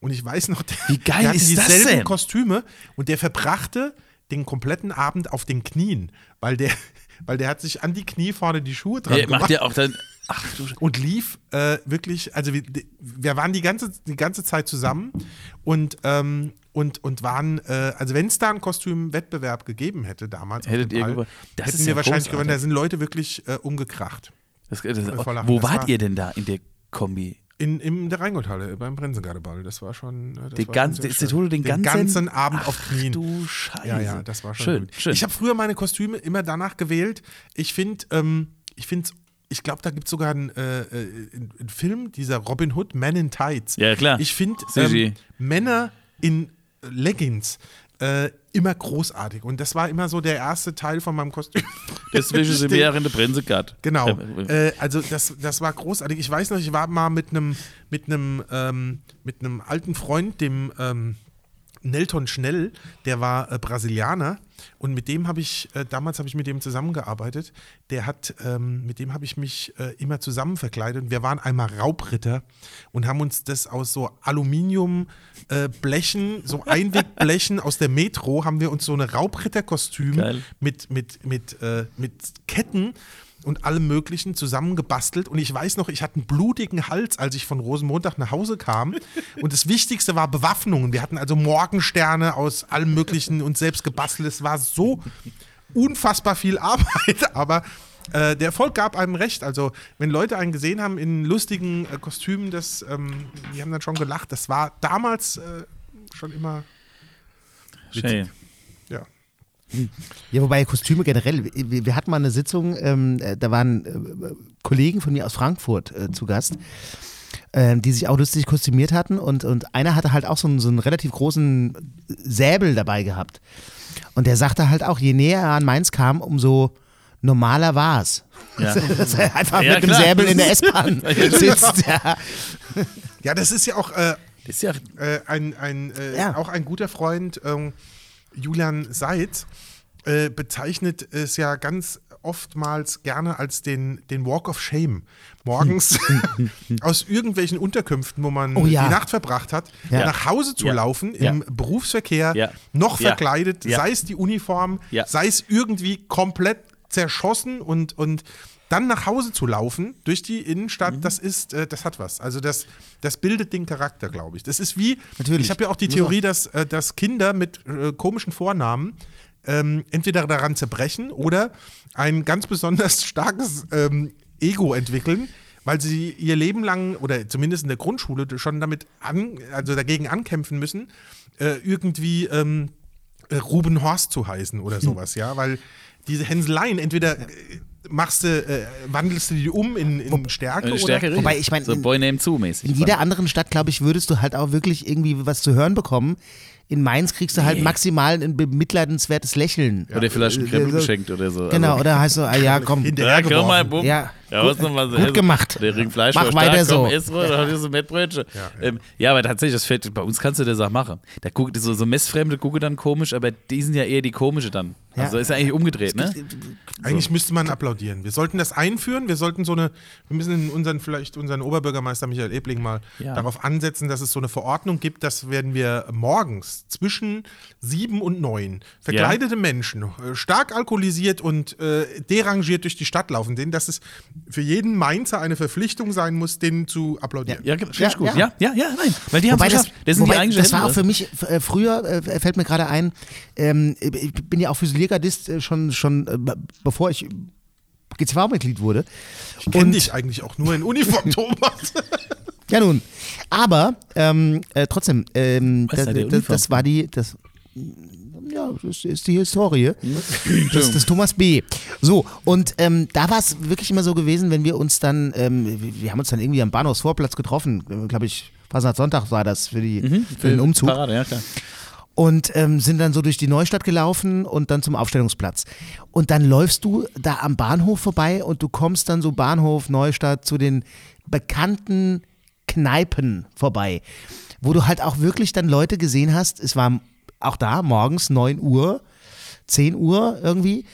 A: Und ich weiß noch, der,
C: Wie geil der hatte ist
A: dieselben
C: das denn?
A: Kostüme und der verbrachte den kompletten Abend auf den Knien, weil der, weil der hat sich an die Knie vorne die Schuhe dran
C: ja, gemacht. Macht ja auch dann
A: Ach, und lief äh, wirklich, also wir, wir, waren die ganze, die ganze Zeit zusammen und, ähm, und, und waren, äh, also wenn es da einen Kostümwettbewerb gegeben hätte damals,
C: Hättet ihr Ball,
A: das hätten wir ja wahrscheinlich gewonnen. Da sind Leute wirklich äh, umgekracht.
C: Das, das, wo wart war, ihr denn da in der Kombi?
A: In, in der Rheingoldhalle beim Brenzengardeball. Das war schon. Das
C: die war ganze, schon
A: den,
C: den
A: ganzen, ganzen Abend
C: Ach,
A: auf Knien.
C: Du Scheiße.
A: Ja, ja, das war schon
C: schön.
A: Gut.
C: schön.
A: Ich habe früher meine Kostüme immer danach gewählt. Ich finde, ähm, ich finde es ich glaube, da gibt es sogar einen, äh, äh, einen, Film, dieser Robin Hood, Men in Tights.
C: Ja, klar.
A: Ich finde ähm, Männer in Leggings äh, immer großartig. Und das war immer so der erste Teil von meinem Kostüm.
C: Deswegen sind wir in der gehabt.
A: Genau. Äh, also das, das war großartig. Ich weiß noch, ich war mal mit einem mit einem ähm, mit einem alten Freund, dem ähm, Nelton Schnell, der war äh, Brasilianer und mit dem habe ich, äh, damals habe ich mit dem zusammengearbeitet. Der hat, ähm, mit dem habe ich mich äh, immer zusammen verkleidet. Und wir waren einmal Raubritter und haben uns das aus so Aluminiumblechen, so Einwegblechen aus der Metro, haben wir uns so eine Raubritterkostüm mit, mit, mit, äh, mit Ketten und allem Möglichen zusammengebastelt. Und ich weiß noch, ich hatte einen blutigen Hals, als ich von Rosenmontag nach Hause kam. Und das Wichtigste war Bewaffnung. Wir hatten also Morgensterne aus allem Möglichen und selbst gebastelt. Es war so unfassbar viel Arbeit, aber äh, der Erfolg gab einem recht. Also, wenn Leute einen gesehen haben in lustigen äh, Kostümen, das, ähm, die haben dann schon gelacht. Das war damals äh, schon immer.
C: Schön.
A: Ja.
B: Wobei Kostüme generell, wir, wir hatten mal eine Sitzung, ähm, äh, da waren äh, Kollegen von mir aus Frankfurt äh, zu Gast, äh, die sich auch lustig kostümiert hatten und, und einer hatte halt auch so einen, so einen relativ großen Säbel dabei gehabt. Und der sagte halt auch, je näher er an Mainz kam, umso normaler war es.
C: Ja.
B: Dass er einfach
C: Ja,
B: mit dem. Säbel in der S-Bahn sitzt. Ja.
A: Ja, das ist ja auch äh,
C: Das ist ja
A: äh, ein, ein, äh,
B: Ja.
A: auch ein guter Freund, ähm, Julian Seitz, äh, bezeichnet es ja ganz oftmals gerne als den, den Walk of Shame. Morgens aus irgendwelchen Unterkünften, wo man
B: Oh ja.
A: die Nacht verbracht hat,
B: Ja.
A: nach Hause zu
C: Ja.
A: laufen, im Berufsverkehr, noch verkleidet, sei es die Uniform, sei es irgendwie komplett zerschossen und, und dann nach Hause zu laufen durch die Innenstadt,
C: Mhm.
A: das ist, äh, das hat was. Also das, das bildet den Charakter, glaube ich. Das ist wie,
B: Natürlich.
A: ich habe ja auch die Theorie, dass, äh, dass Kinder mit äh, komischen Vornamen ähm, entweder daran zerbrechen oder ein ganz besonders starkes ähm, Ego entwickeln, weil sie ihr Leben lang oder zumindest in der Grundschule schon damit an, also dagegen ankämpfen müssen, äh, irgendwie ähm, äh, Ruben Horst zu heißen oder sowas, ja, weil diese Hänseleien entweder äh, machst du, äh, wandelst du die um in, in Stärke
C: eine
A: oder
C: Stärke richtig.
B: Wobei, ich mein,
C: so
B: in-
C: Boy Name 2 mäßig.
B: In jeder anderen Stadt, glaube ich, würdest du halt auch wirklich irgendwie was zu hören bekommen. In Mainz kriegst du halt maximal ein bemitleidenswertes Lächeln.
C: Oder vielleicht ein Krempel
B: so-
C: geschenkt oder so.
B: Genau,
C: Also,
B: oder heißt so, ah ja, komm.
C: ja, komm mal. Bub.
B: Ja,
C: Ja,
B: gut,
C: was noch mal so
B: gut gemacht.
C: Der Ring Fleisch
B: Mach weiter
C: stark, komm,
B: so.
C: Da hast du so Mettbrötchen. Ja, ähm, ja, aber tatsächlich, das fällt, bei uns kannst du das auch machen. Da guckt, so, so Messfremde gucken dann komisch, aber die sind ja eher die komische dann.
B: Ja.
C: Also ist ja eigentlich umgedreht, ne?
A: Eigentlich müsste man applaudieren. Wir sollten das einführen. Wir sollten so eine, wir müssen unseren, vielleicht unseren Oberbürgermeister Michael Ebling mal
C: Ja.
A: darauf ansetzen, dass es so eine Verordnung gibt, dass werden wir morgens zwischen sieben und neun verkleidete Menschen, äh, stark alkoholisiert und äh, derangiert durch die Stadt laufen, denen, dass es für jeden Mainzer eine Verpflichtung sein muss, denen zu applaudieren.
C: Ja, ich
B: Ja,
C: gut.
B: ja.
C: Ja, ja, ja, nein. Weil die haben
B: Wobei das.
C: Das sind die
B: wobei,
C: eigentlich
B: das war auch für mich äh, früher, äh, fällt mir gerade ein, ähm, ich bin ja auch Füsiliergardist äh, schon, schon äh, bevor ich GZV-Mitglied wurde.
A: Ich kenne dich eigentlich auch nur in Uniform, Thomas.
B: Ja nun, aber ähm, äh, trotzdem, ähm,
C: Was
B: das,
C: ist
B: das, das war die, das, ja, das ist die Historie des, des Thomas B. So, und ähm, da war es wirklich immer so gewesen, wenn wir uns dann, ähm, wir, wir haben uns dann irgendwie am Bahnhofsvorplatz getroffen, glaube ich, Sonntag war das für, die, für den Umzug.
C: Parade, ja, klar.
B: Und ähm, sind dann so durch die Neustadt gelaufen und dann zum Aufstellungsplatz. Und dann läufst du da am Bahnhof vorbei und du kommst dann so Bahnhof, Neustadt zu den bekannten Kneipen vorbei, wo du halt auch wirklich dann Leute gesehen hast, es war auch da morgens 9 Uhr, 10 Uhr irgendwie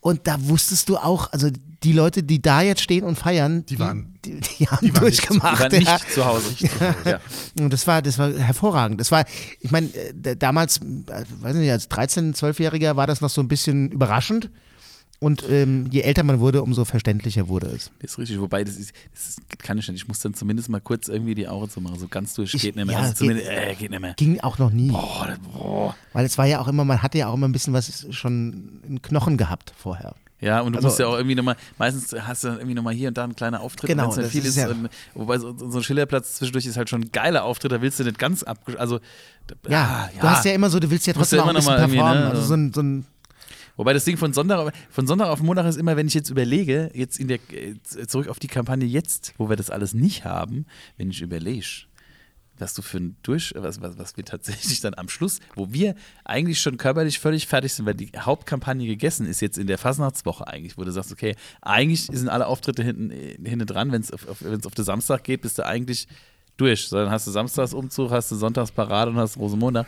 B: und da wusstest du auch, also die Leute, die da jetzt stehen und feiern, die,
A: waren-
B: die, die haben
A: waren nicht-
B: durchgemacht.
C: Die waren
B: ja.
C: nicht zu Hause. Ja.
B: Und das war, das war hervorragend. Das war, ich meine, äh, damals, äh, weiß nicht, als 13-, 12-Jähriger war das noch so ein bisschen überraschend. Und ähm, je älter man wurde, umso verständlicher wurde es.
C: Das ist richtig, wobei das ist, das ist, kann ich nicht. Ich muss dann zumindest mal kurz irgendwie die Augen zu machen. So ganz durch
B: Ich-
C: geht nicht mehr.
B: ja,
C: also
B: geht-
C: zumindest, äh, geht nicht mehr.
B: Ging auch noch nie.
C: Boah, boah.
B: Weil es war ja auch immer, man hatte ja auch immer ein bisschen was schon in Knochen gehabt vorher.
C: Ja, und du
B: Also-
C: musst ja auch irgendwie nochmal, meistens hast du dann irgendwie nochmal hier und da einen kleinen Auftritt,
B: Genau,
C: dann
B: das
C: viel
B: ist
C: ist.
B: ja-
C: ähm, wobei so, so ein Schillerplatz zwischendurch ist halt schon ein geiler Auftritt, da willst du nicht ganz ab. Also, da-
B: Ja,
C: ah,
B: du hast ja immer so, du willst ja
C: Musst
B: trotzdem
C: ja
B: auch ein
C: immer
B: bisschen performen.
C: ne,
B: Also so ein, so ein
C: Wobei das Ding von Sonntag, auf- von Sonntag auf Montag ist immer, wenn ich jetzt überlege, jetzt in der, äh, zurück auf die Kampagne jetzt, wo wir das alles nicht haben, wenn ich überlege, was du für ein Durch, was, was, was wir tatsächlich dann am Schluss, wo wir eigentlich schon körperlich völlig fertig sind, weil die Hauptkampagne gegessen ist jetzt in der Fasnachtswoche eigentlich, wo du sagst, okay, eigentlich sind alle Auftritte hinten, hinten dran, wenn es auf, auf, auf den Samstag geht, bist du eigentlich durch. So, dann hast du Samstagsumzug, hast du Sonntagsparade und hast Rosenmontag.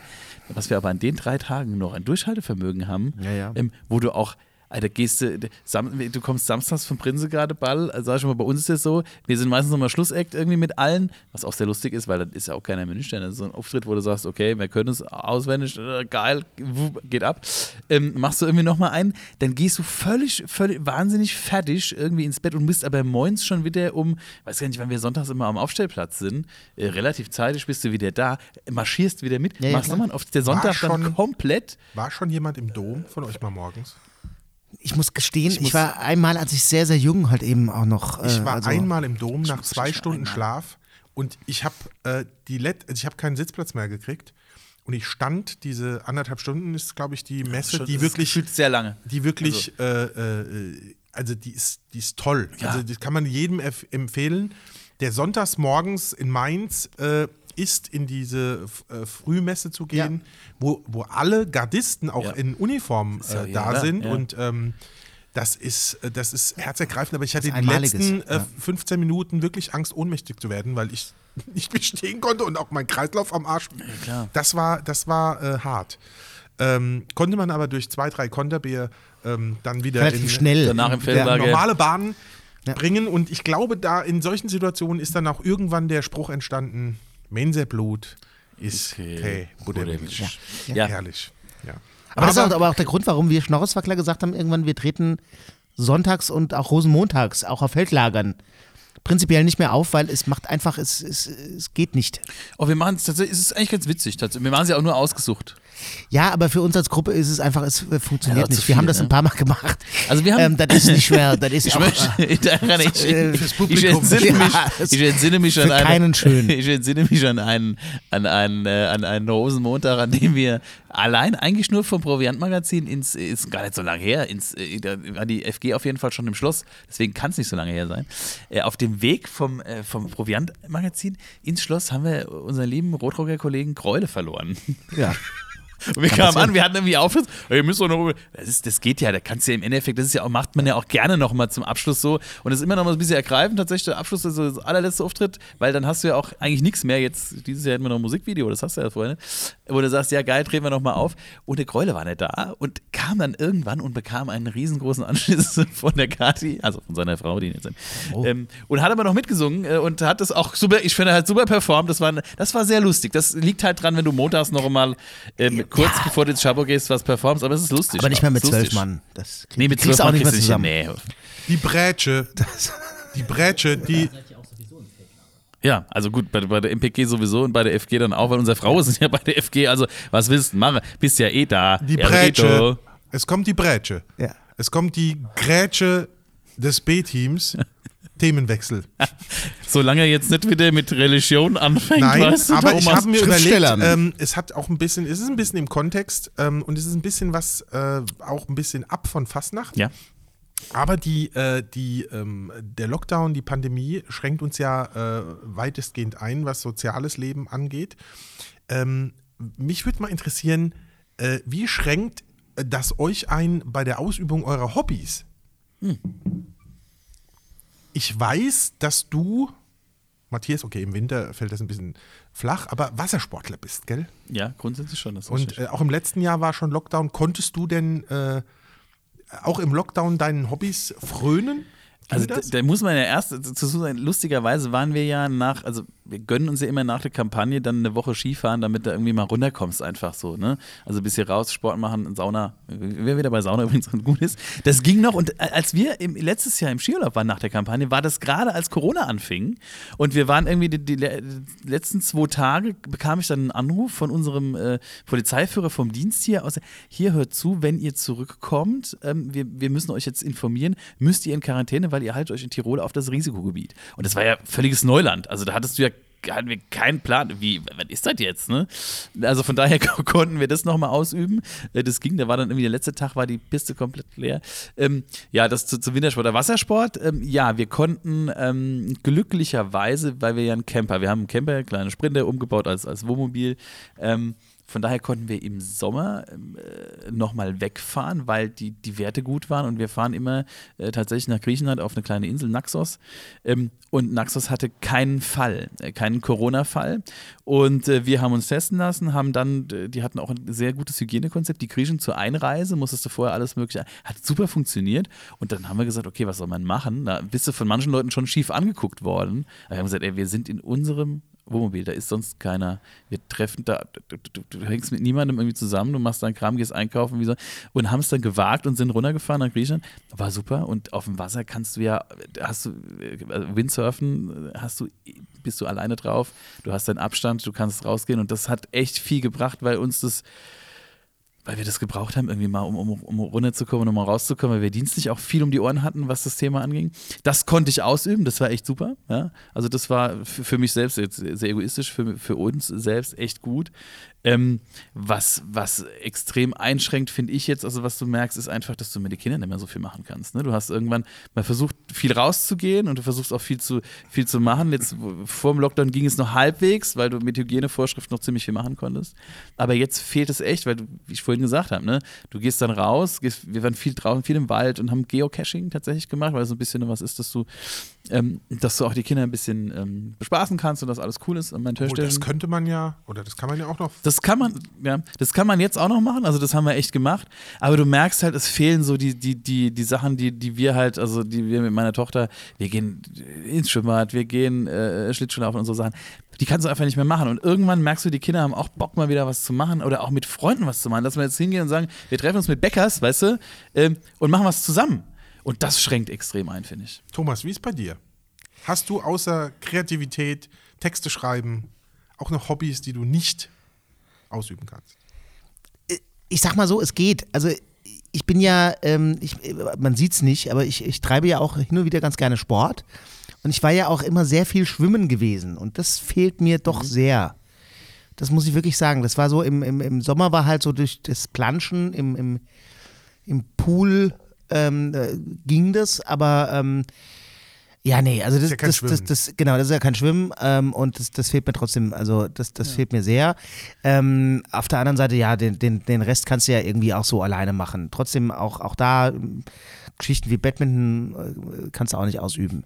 C: Was wir aber an den drei Tagen noch ein Durchhaltevermögen haben,
B: Ja, ja.
C: Ähm, wo du auch Alter, gehst du, du kommst samstags vom Prinzegarde-Ball, also sag ich mal, bei uns ist es so, wir sind meistens nochmal Schlussakt irgendwie mit allen, was auch sehr lustig ist, weil das ist ja auch keiner Menüstern, das ist so ein Auftritt, wo du sagst, okay, wir können es auswendig, äh, geil, geht ab. Ähm, machst du irgendwie nochmal ein, dann gehst du völlig, völlig wahnsinnig fertig irgendwie ins Bett und bist aber morgens schon wieder um, weiß gar nicht, wann wir sonntags immer am Aufstellplatz sind, äh, relativ zeitig bist du wieder da, marschierst wieder mit,
B: Ja, ja,
C: machst nochmal auf der Sonntag dann
A: schon-
C: komplett.
A: War schon jemand im Dom von euch mal morgens?
B: Ich muss gestehen, ich,
C: muss-
B: war einmal, als ich sehr, sehr jung halt eben auch noch.
A: Ich
B: äh,
A: war
B: also,
A: einmal im Dom nach zwei Stunden
C: einmal.
A: Schlaf und ich habe äh, die Let also ich habe keinen Sitzplatz mehr gekriegt und ich stand diese anderthalb Stunden ist glaube ich die Messe, die wirklich
C: sehr lange.
A: die wirklich äh, äh, also die ist die ist toll.
C: Ja.
A: Also das kann man jedem empf- empfehlen. Der sonntags morgens in Mainz äh, ist in diese äh, Frühmesse zu gehen, wo, wo alle Gardisten auch
C: Ja.
A: in Uniform
C: ja
A: äh,
C: ja,
A: da sind
C: ja.
A: und ähm, das ist, äh, das ist herzergreifend, aber ich hatte die
B: Einmaliges,
A: letzten äh,
B: ja.
A: 15 Minuten wirklich Angst, ohnmächtig zu werden, weil ich nicht mehr stehen konnte und auch mein Kreislauf am Arsch. Das war, das war äh, hart. Ähm, konnte man aber durch zwei, drei Konterbier ähm, dann wieder
B: relativ
A: in,
B: schnell.
C: Danach im
A: in
C: Feldlager.
A: normale Bahnen
B: Ja.
A: bringen. Und ich glaube, da in solchen Situationen ist dann auch irgendwann der Spruch entstanden: Menserblut ist
C: Okay. Budewitsch.
A: Budewitsch.
C: Ja.
A: Herrlich. Ja.
B: Aber das ist auch, aber auch der Grund, warum wir Schnorreswackler gesagt haben, irgendwann, wir treten sonntags und auch Rosenmontags, auch auf Feldlagern, prinzipiell nicht mehr auf, weil es macht einfach, es, es, es geht nicht.
C: Oh, wir machen es tatsächlich, es ist eigentlich ganz witzig. tatsächlich. Wir machen es ja auch nur ausgesucht.
B: Ja, aber für uns als Gruppe ist es einfach, es äh, funktioniert
C: Ja,
B: nicht.
C: viel,
B: wir haben das
C: ne?
B: ein paar Mal gemacht.
C: Also wir haben-
B: ähm, das ist nicht schwer. Das ist
C: Ich
B: auch,
C: möchte, ich, daran- ich,
B: äh, fürs
C: ich,
B: Publikum.
C: entsinne mich,
B: Ja,
C: ich entsinne mich an
B: für
C: eine,
B: keinen schön.
C: Ich entsinne mich an einen, an einen, äh, an einen Rosenmontag, an dem wir allein eigentlich nur vom Proviantmagazin ins, ist gar nicht so lange her, ins, äh, da war die FG auf jeden Fall schon im Schloss, deswegen kann es nicht so lange her sein. Äh, auf dem Weg vom, äh, vom Proviantmagazin ins Schloss haben wir unseren lieben Rotrocker-Kollegen Gräule verloren.
B: ja.
C: Und wir
B: Kann
C: kamen
B: passieren.
C: an, wir hatten irgendwie ihr müsst doch noch, das, ist, das geht ja, da kannst du ja im Endeffekt, das ist ja auch, macht man ja auch gerne nochmal zum Abschluss so. Und das ist immer noch mal ein bisschen ergreifend, tatsächlich der Abschluss ist so das allerletzte Auftritt, weil dann hast du ja auch eigentlich nichts mehr. Jetzt, dieses Jahr hätten wir noch ein Musikvideo, das hast du ja vorhin, wo du sagst, ja geil, drehen wir nochmal auf. Und der Gräule war nicht da und kam dann irgendwann und bekam einen riesengroßen Anschluss von der Kati, also von seiner Frau, die jetzt sind. Ähm, und hat aber noch mitgesungen äh, und hat das auch super, ich finde, hat super performt. Das war, das war sehr lustig. Das liegt halt dran, wenn du montags noch mal ähm, kurz bevor du ins Schabo gehst, was performst, aber es ist lustig.
B: Aber nicht mehr mit
C: Ist
B: zwölf. Mann. Das
C: Nee, mit
B: kriegst
C: zwölf
B: du auch
C: Mann
B: nicht mehr
C: kriegst du nicht
B: zusammen.
C: Nee.
A: Die Brätsche. Die Brätsche, die.
C: Ja, also gut, bei, bei der MPG sowieso und bei der FG dann auch, weil unsere Frauen sind ja bei der FG, also was willst du machen? Bist ja eh da.
A: Die
C: Ja,
A: Brätsche. Es kommt die Brätsche.
B: Ja.
A: Es kommt die Grätsche des B-Teams. Themenwechsel.
C: Solange er jetzt nicht wieder mit Religion anfängt,
A: Nein,
C: weißt du,
A: aber ich
C: Thomas.
A: habe mir überlegt,
B: Schriftstellern.
A: ähm, es hat auch ein bisschen, es ist ein bisschen im Kontext ähm, und es ist ein bisschen was, äh, auch ein bisschen ab von Fastnacht.
C: Ja.
A: Aber die, äh, die, ähm, der Lockdown, die Pandemie schränkt uns ja äh, weitestgehend ein, was soziales Leben angeht. Ähm, mich würde mal interessieren, äh, wie schränkt das euch ein bei der Ausübung eurer Hobbys? Ich weiß, dass du, Matthias, okay, im Winter fällt das ein bisschen flach, aber Wassersportler bist, gell?
C: ja, grundsätzlich schon.
A: Und äh, auch im letzten Jahr war schon Lockdown. Konntest du denn äh, auch im Lockdown deinen Hobbys frönen?
C: Also
A: das?
C: da, da muss man ja erst zu sagen, lustigerweise waren wir ja nach, also wir gönnen uns ja immer nach der Kampagne dann eine Woche Skifahren, damit du irgendwie mal runterkommst, einfach so, ne? Also bis hier raus, Sport machen, Sauna, wer wieder bei Sauna übrigens gut ist. Das ging noch und als wir im, letztes Jahr im Skiurlaub waren nach der Kampagne, war das gerade als Corona anfing und wir waren irgendwie die, die, le- letzten zwei Tage bekam ich dann einen Anruf von unserem äh, Polizeiführer vom Dienst hier aus, hier hört zu, wenn ihr zurückkommt, ähm, wir, wir müssen euch jetzt informieren, müsst ihr in Quarantäne, weil ihr haltet euch in Tirol auf das Risikogebiet. Und das war ja völliges Neuland. Also da hattest du ja hatten wir keinen Plan, wie, was ist das jetzt, ne? Also von daher konnten wir das nochmal ausüben. Äh, das ging, da war dann irgendwie der letzte Tag, war die Piste komplett leer. Ähm, ja, das zu, zu Wintersport. Der Wassersport, ähm, ja, wir konnten ähm, glücklicherweise, weil wir ja einen Camper, wir haben einen Camper, einen kleinen Sprinter umgebaut als, als Wohnmobil, ähm, von daher konnten wir im Sommer äh, nochmal wegfahren, weil die, die Werte gut waren und wir fahren immer äh, tatsächlich nach Griechenland auf eine kleine Insel, Naxos. Ähm, und Naxos hatte keinen Fall, äh, keinen Corona-Fall. Und äh, wir haben uns testen lassen, haben dann, die hatten auch ein sehr gutes Hygienekonzept. Die Griechen zur Einreise musstest du vorher alles Mögliche, hat super funktioniert. Und dann haben wir gesagt, okay, was soll man machen? Da bist du von manchen Leuten schon schief angeguckt worden. Aber wir haben gesagt, ey, wir sind in unserem Wohnmobil, da ist sonst keiner. Wir treffen da, du, du, du, hängst mit niemandem irgendwie zusammen, du machst deinen Kram, gehst einkaufen wie so, und haben es dann gewagt und sind runtergefahren nach Griechenland. War super. Und auf dem Wasser kannst du ja, hast du, also Windsurfen, hast du, bist du alleine drauf, du hast deinen Abstand, du kannst rausgehen und das hat echt viel gebracht, weil uns das weil wir das gebraucht haben, irgendwie mal, um, um, um runterzukommen und um mal rauszukommen, weil wir dienstlich auch viel um die Ohren hatten, was das Thema anging. Das konnte ich ausüben, das war echt super. Ja? Also das war für, für mich selbst jetzt sehr egoistisch, für, für uns selbst echt gut. Ähm, was, was extrem einschränkt, finde ich jetzt, also was du merkst, ist einfach, dass du mit den Kindern nicht mehr so viel machen kannst. Ne? Du hast irgendwann mal versucht, viel rauszugehen und du versuchst auch viel zu, viel zu machen. Jetzt vor dem Lockdown ging es noch halbwegs, weil du mit Hygienevorschriften noch ziemlich viel machen konntest. Aber jetzt fehlt es echt, weil du, ich vorhin gesagt habe, ne? du gehst dann raus, gehst, wir waren viel draußen, viel im Wald und haben Geocaching tatsächlich gemacht, weil es so ein bisschen was ist, dass du ähm, dass du auch die Kinder ein bisschen ähm, bespaßen kannst und das alles cool ist an meinen
A: Türstellen. Das könnte man ja, oder das kann man ja auch noch.
C: Das kann man, ja, das kann man jetzt auch noch machen, also das haben wir echt gemacht, aber du merkst halt, es fehlen so die, die, die, die Sachen, die, die wir halt, also die wir mit meiner Tochter, wir gehen ins Schwimmbad, wir gehen äh, Schlittschuhlaufen und so Sachen, die kannst du einfach nicht mehr machen. Und irgendwann merkst du, die Kinder haben auch Bock, mal wieder was zu machen oder auch mit Freunden was zu machen. Dass wir jetzt hingehen und sagen, wir treffen uns mit Bäckers, weißt du, ähm, und machen was zusammen. Und das schränkt extrem ein, finde ich.
A: Thomas, wie ist bei dir? Hast du außer Kreativität, Texte schreiben, auch noch Hobbys, die du nicht ausüben kannst?
B: Ich sag mal so, es geht. Also ich bin ja, ähm, ich, man sieht es nicht, aber ich, ich treibe ja auch hin und wieder ganz gerne Sport. Und ich war ja auch immer sehr viel schwimmen gewesen. Und das fehlt mir doch mhm. sehr. Das muss ich wirklich sagen. Das war so, im, im, im Sommer war halt so durch das Planschen im, im, im Pool ähm, äh, ging das, aber ähm, ja, nee, also das, ja das, das, das, genau, das ist ja kein Schwimmen ähm, und das, das fehlt mir trotzdem, also das, das ja. fehlt mir sehr. Ähm, auf der anderen Seite, ja, den, den, den Rest kannst du ja irgendwie auch so alleine machen. Trotzdem auch, auch da Geschichten wie Badminton äh, kannst du auch nicht ausüben.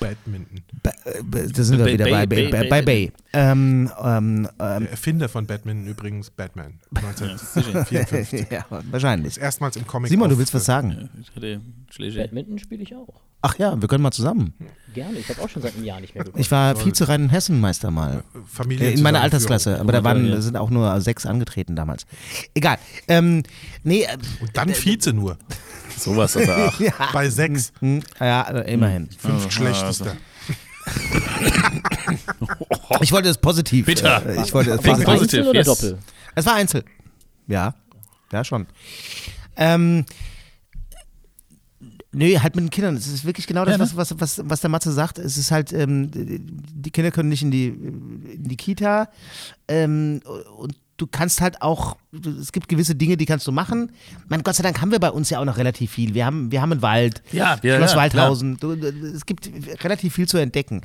A: Badminton.
B: Ba äh, da sind wir wieder bei Bay. Ähm, ähm,
A: ähm, Der Erfinder von Badminton übrigens Batman. 1954.
B: ja, wahrscheinlich.
A: Erstmals im Comic.
B: Simon, du willst was sagen?
D: Badminton spiele ich auch.
B: Ach ja, wir können mal zusammen.
D: Gerne, ich habe auch schon seit einem Jahr nicht mehr geguckt.
B: Ich war Vize-Rhein-Hessen-Meister mal. Familie in meiner Altersklasse, aber da waren, sind auch nur sechs angetreten damals. Egal. Ähm, nee, äh,
A: Und dann Vize nur.
C: Sowas aber auch.
A: ja. Bei sechs.
B: Hm, ja, immerhin.
A: Hm. Fünf oh, schlechtester.
B: ich wollte es positiv.
C: Bitte.
B: Äh, ich wollte es
D: positiv. Einzel oder yes. Doppel?
B: Es war Einzel. Ja. Ja, schon. Ähm, Nö, halt mit den Kindern. Es ist wirklich genau das, ja, ne? was, was, was, was der Matze sagt. Es ist halt, ähm, die Kinder können nicht in die, in die Kita ähm, und du kannst halt auch, es gibt gewisse Dinge, die kannst du machen. Mein Gott sei Dank haben wir bei uns ja auch noch relativ viel. Wir haben, wir haben einen Wald,
C: ja,
B: ja, Schloss ja, Waldhausen. Du, es gibt relativ viel zu entdecken.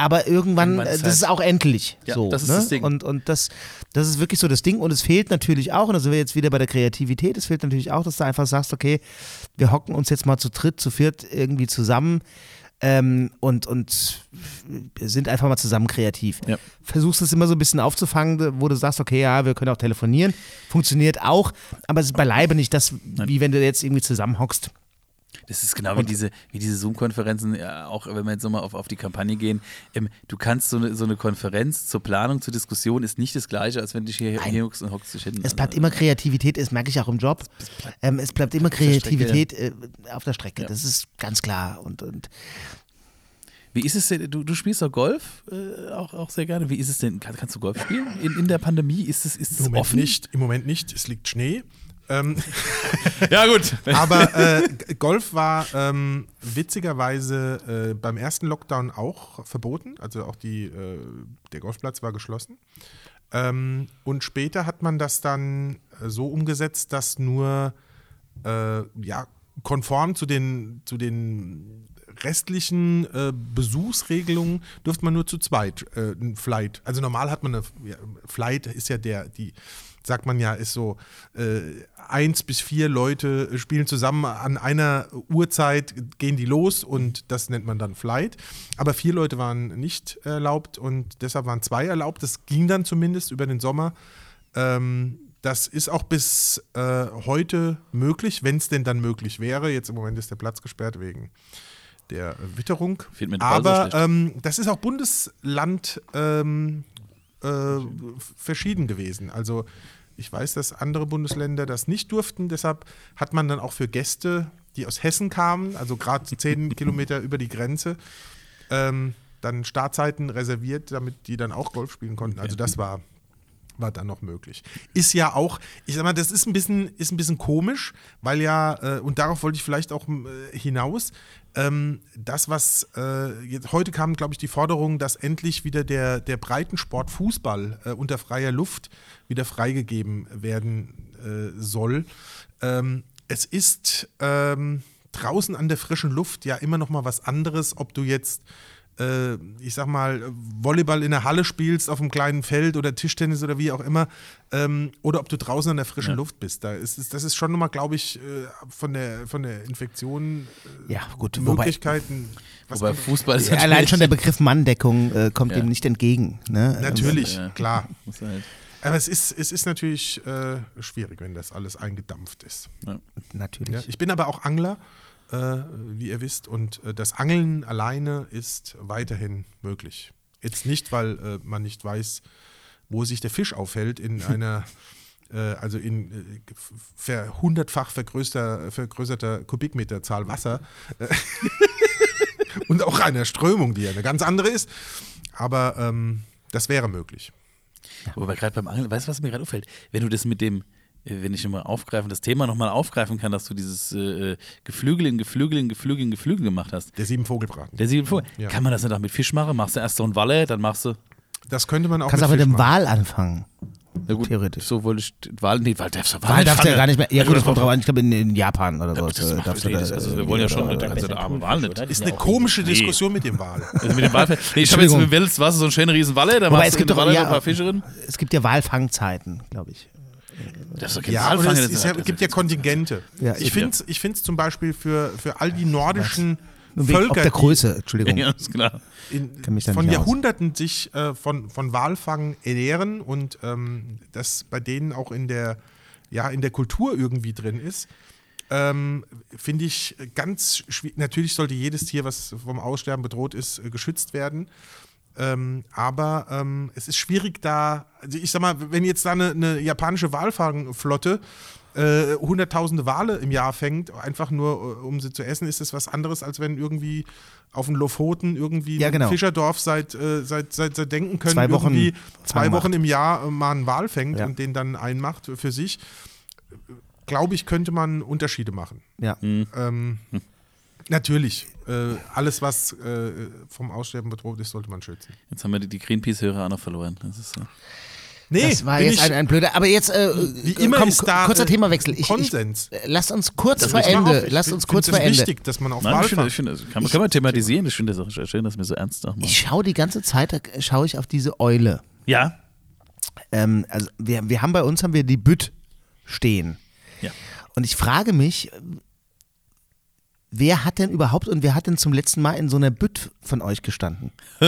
B: Aber irgendwann, ist das ist auch endlich. Ja, so,
C: das ist
B: ne?
C: das Ding.
B: Und, und das, das ist wirklich so das Ding. Und es fehlt natürlich auch, und da sind wir jetzt wieder bei der Kreativität, es fehlt natürlich auch, dass du einfach sagst, okay, wir hocken uns jetzt mal zu dritt, zu viert irgendwie zusammen ähm, und, und sind einfach mal zusammen kreativ. Ja. Versuchst es immer so ein bisschen aufzufangen, wo du sagst, okay, ja, wir können auch telefonieren. Funktioniert auch, aber es ist beileibe nicht das, wie wenn du jetzt irgendwie zusammenhockst
C: das ist genau wie diese, wie diese Zoom-Konferenzen, ja, auch wenn wir jetzt nochmal auf, auf die Kampagne gehen. Ähm, du kannst so eine, so eine Konferenz zur Planung, zur Diskussion ist nicht das Gleiche, als wenn du hier, hier hockst und hockst dich hin.
B: Es bleibt immer Kreativität, das merke ich auch im Job. Es bleibt, ähm, es bleibt immer Kreativität auf der Strecke. Äh, auf der Strecke. Ja. Das ist ganz klar. Und, und
C: wie ist es denn, du, du spielst doch Golf äh, auch, auch sehr gerne. Wie ist es denn, kann, kannst du Golf spielen in, in der Pandemie? Ist es, ist es
A: Im Moment
C: offen?
A: Nicht, Im Moment nicht, es liegt Schnee. Ähm,
C: ja, gut.
A: aber äh, Golf war ähm, witzigerweise äh, beim ersten Lockdown auch verboten. Also auch die, äh, der Golfplatz war geschlossen. Ähm, und später hat man das dann so umgesetzt, dass nur äh, ja, konform zu den, zu den restlichen äh, Besuchsregelungen durfte man nur zu zweit äh, ein Flight. Also normal hat man eine ja, Flight ist ja der, die, sagt man ja, ist so äh, eins bis vier Leute spielen zusammen an einer Uhrzeit, gehen die los und das nennt man dann Flight. Aber vier Leute waren nicht erlaubt und deshalb waren zwei erlaubt. Das ging dann zumindest über den Sommer. Ähm, das ist auch bis äh, heute möglich, wenn es denn dann möglich wäre. Jetzt im Moment ist der Platz gesperrt wegen der Witterung. Aber ähm, das ist auch Bundesland ähm, äh, verschieden gewesen. Also ich weiß, dass andere Bundesländer das nicht durften. Deshalb hat man dann auch für Gäste, die aus Hessen kamen, also gerade zehn Kilometer über die Grenze, ähm, dann Startzeiten reserviert, damit die dann auch Golf spielen konnten. Also das war war dann noch möglich. Ist ja auch, ich sag mal, das ist ein bisschen, ist ein bisschen komisch, weil ja, äh, und darauf wollte ich vielleicht auch äh, hinaus, ähm, das, was äh, jetzt, heute kam, glaube ich, die Forderung, dass endlich wieder der, der Breitensport Fußball äh, unter freier Luft wieder freigegeben werden äh, soll. Ähm, es ist ähm, draußen an der frischen Luft ja immer noch mal was anderes, ob du jetzt äh, ich sag mal, Volleyball in der Halle spielst, auf einem kleinen Feld oder Tischtennis oder wie auch immer, ähm, oder ob du draußen an der frischen ja. Luft bist. Da ist, das ist schon nochmal, glaube ich, äh, von, der, von der Infektion
B: äh, ja, gut,
A: Möglichkeiten.
C: Wobei, wobei Fußball ist
B: ja, Allein schon der Begriff Manndeckung äh, kommt ja. dem nicht entgegen. Ne?
A: Natürlich, also, klar. Halt. Aber es ist, es ist natürlich äh, schwierig, wenn das alles eingedampft ist.
B: Natürlich.
A: Ich bin aber auch Angler äh, wie ihr wisst. Und äh, das Angeln alleine ist weiterhin möglich. Jetzt nicht, weil äh, man nicht weiß, wo sich der Fisch aufhält in einer, äh, also in äh, hundertfach vergrößerter, vergrößerter Kubikmeterzahl Wasser und auch einer Strömung, die ja eine ganz andere ist. Aber ähm, das wäre möglich.
C: Wobei gerade beim Angeln, weißt du, was mir gerade auffällt? Wenn du das mit dem, äh, wenn ich nochmal aufgreifen, das Thema nochmal aufgreifen kann, dass du dieses äh, Geflügel in Geflügel in Geflügel in Geflügel gemacht hast.
A: Der sieben Vogelbraten.
C: Der sieben Vogel. Ja. Kann man das nicht auch mit Fisch machen? Machst du erst so ein Walle, dann machst du.
A: Das könnte man auch
B: Kannst
A: mit
B: aber mit dem Wal anfangen.
C: Ja gut, theoretisch. So wollte ich Wal, nee, Wal darfst
B: du Wal, Wal darfst du ja gar nicht mehr. Ja gut, das kommt drauf an. Ich glaube in, in, Japan oder so. Ja,
C: darfst du das, also wir wollen ja schon, da kannst du der arme Wal nicht.
A: Ist eine komische Diskussion mit dem Wal.
C: Also mit dem Wal. Nee, ich habe jetzt mit Wels Wasser so einen schönen riesen Walle, da machst
B: du
C: mit
B: Walle ja, ein paar Fische drin. Es gibt ja Walfangzeiten, glaube ich.
A: Das ist ja, aber es, es ja, gibt ja Kontingente. Ja, ich finde es ich zum Beispiel für, für all die nordischen Was? Völker. Ob
B: der Größe, Entschuldigung.
C: Ja, ist klar.
A: In, von Jahrhunderten aus. sich äh, von, von Walfang ernähren und ähm, das bei denen auch in der, ja, in der Kultur irgendwie drin ist. Ähm, finde ich ganz schwierig. Natürlich sollte jedes Tier, was vom Aussterben bedroht ist, äh, geschützt werden. Ähm, aber ähm, es ist schwierig da, also ich sag mal, wenn jetzt da eine, eine japanische Walfangflotte äh, hunderttausende Wale im Jahr fängt, einfach nur äh, um sie zu essen, ist das was anderes, als wenn irgendwie auf den Lofoten irgendwie
B: ja, genau.
A: ein Fischerdorf seit, äh, seit, seit, seit denken können,
B: zwei Wochen,
A: irgendwie zwei Wochen im Jahr äh, mal einen Wal fängt ja. und den dann einmacht für sich. Glaube ich, könnte man Unterschiede machen.
B: Ja.
A: Mhm. Ähm, Natürlich. Äh, alles, was äh, vom Aussterben bedroht ist, sollte man schützen.
C: Jetzt haben wir die, die Greenpeace-Hörer auch noch verloren. Das ist so.
B: Nee, das war jetzt ein, ein, blöder. Aber jetzt, äh,
A: wie immer komm, ist da
B: kurzer Themawechsel.
A: Ich,
B: Konsens. Ich, lasst uns kurz das vor Ende. Lasst uns kurz vor Ende.
A: Es wichtig, dass man auf Nein,
C: ich finde, ich finde, kann, man, kann man thematisieren. Ich finde das auch schön, dass wir so ernst machen.
B: Ich schaue die ganze Zeit, schaue ich auf diese Eule.
C: Ja.
B: Ähm, also wir, wir haben bei uns haben wir die Bütt stehen.
C: Ja.
B: Und ich frage mich, wer hat denn überhaupt und wer hat denn zum letzten Mal in so einer Bütt von euch gestanden?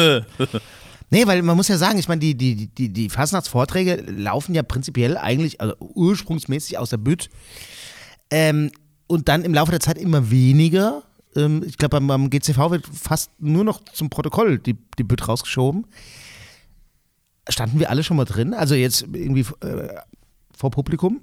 B: nee, weil man muss ja sagen, ich meine, die, die, die, die Fastnachtsvorträge laufen ja prinzipiell eigentlich, also ursprungsmäßig aus der Bütt. Ähm, und dann im Laufe der Zeit immer weniger. Ähm, ich glaube, beim, beim, GCV wird fast nur noch zum Protokoll die, die Bütt rausgeschoben. Standen wir alle schon mal drin? Also jetzt irgendwie äh, vor Publikum?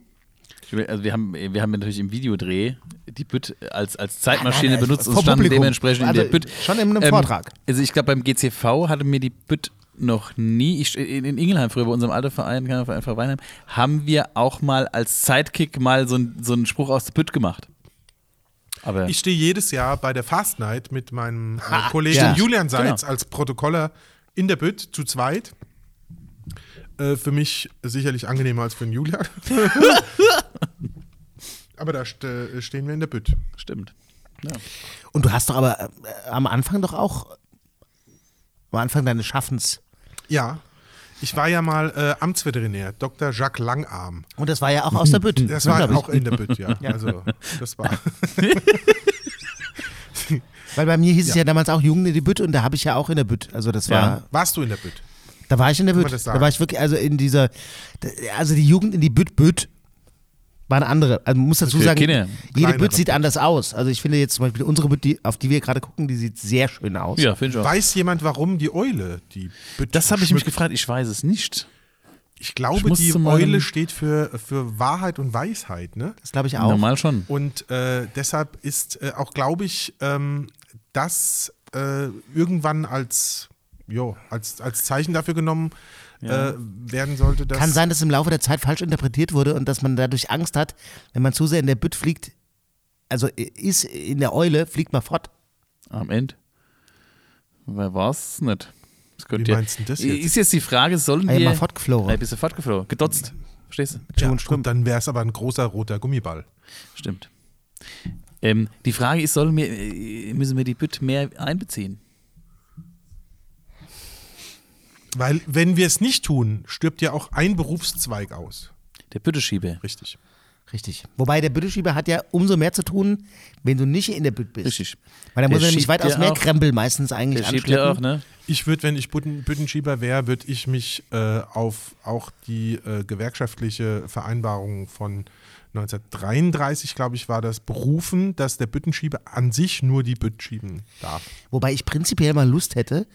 C: Also wir haben, wir haben natürlich im Videodreh die Bütt als, als Zeitmaschine nein, nein, benutzt und standen Publikum. dementsprechend
B: also
C: in der Bütt.
B: Schon in einem ähm, Vortrag.
C: Also ich glaube beim GCV hatte mir die Bütt noch nie, ich, in, in Ingelheim früher bei unserem alten Verein, einfach Weinheim, haben wir auch mal als Sidekick mal so, ein, so einen Spruch aus der Bütt gemacht.
A: Aber ich stehe jedes Jahr bei der Fast Night mit meinem äh, Kollegen ja. Julian Seitz genau. als Protokoller in der Bütt zu zweit. Äh, für mich sicherlich angenehmer als für den Julian. aber da st äh, stehen wir in der Bütt.
C: Stimmt.
B: Ja. Und du hast doch aber äh, am Anfang doch auch am Anfang deines Schaffens.
A: Ja. Ich war ja mal äh, Amtsveterinär, Dr. Jacques Langarm.
B: Und das war ja auch aus der Bütt.
A: Das war auch in der Bütt, ja. ja. Also, das war.
B: Weil bei mir hieß ja. es ja damals auch Jugend in die Bütt und da habe ich ja auch in der Bütt. Also das war. Ja.
A: Warst du in der Bütt?
B: Da war ich in der Bütt. Da war ich wirklich, also in dieser, also die Jugend in die Bütt Bütt war eine andere. Also man muss dazu sagen, Kinder. jede Bütt sieht anders aus. Also ich finde jetzt zum Beispiel unsere Bütt, die, auf die wir gerade gucken, die sieht sehr schön aus.
C: Ja, finde ich auch.
A: Weiß jemand, warum die Eule die
C: Bütt Das habe ich mich gefragt, ich weiß es nicht.
A: Ich glaube, ich die Eule steht für, für Wahrheit und Weisheit, ne?
B: Das glaube ich auch.
C: Normal schon.
A: Und äh, deshalb ist äh, auch, glaube ich, ähm, das äh, irgendwann als, jo, als, als Zeichen dafür genommen, ja. äh, werden sollte. Dass
B: Kann sein, dass im Laufe der Zeit falsch interpretiert wurde und dass man dadurch Angst hat, wenn man zu sehr in der Bütt fliegt, also ist in der Eule, fliegt man fort.
C: Am Ende. Wer war es nicht?
A: Das Wie meinst du das jetzt?
C: Ist jetzt die Frage, sollen
B: wir...
C: Ja,
B: mal fortgeflogen.
C: Ja, bist du fortgeflogen. Gedotzt. Verstehst
A: du? Ja, und dann wäre es aber ein großer roter Gummiball.
C: Stimmt. Ähm, die Frage ist, sollen wir, äh, müssen wir die Bütt mehr einbeziehen?
A: Weil, wenn wir es nicht tun, stirbt ja auch ein Berufszweig aus.
C: Der Bütteschieber.
A: Richtig.
B: Richtig. Wobei der Bütteschieber hat ja umso mehr zu tun, wenn du nicht in der Bütt bist.
C: Richtig.
B: Weil da muss er nämlich weitaus mehr auch, Krempel meistens eigentlich
C: der schiebt ja auch, ne?
A: Ich würde, wenn ich Büttenschieber wäre, würde ich mich äh, auf auch die äh, gewerkschaftliche Vereinbarung von 1933, glaube ich, war das berufen, dass der Büttenschieber an sich nur die Bütt schieben darf.
B: Wobei ich prinzipiell mal Lust hätte.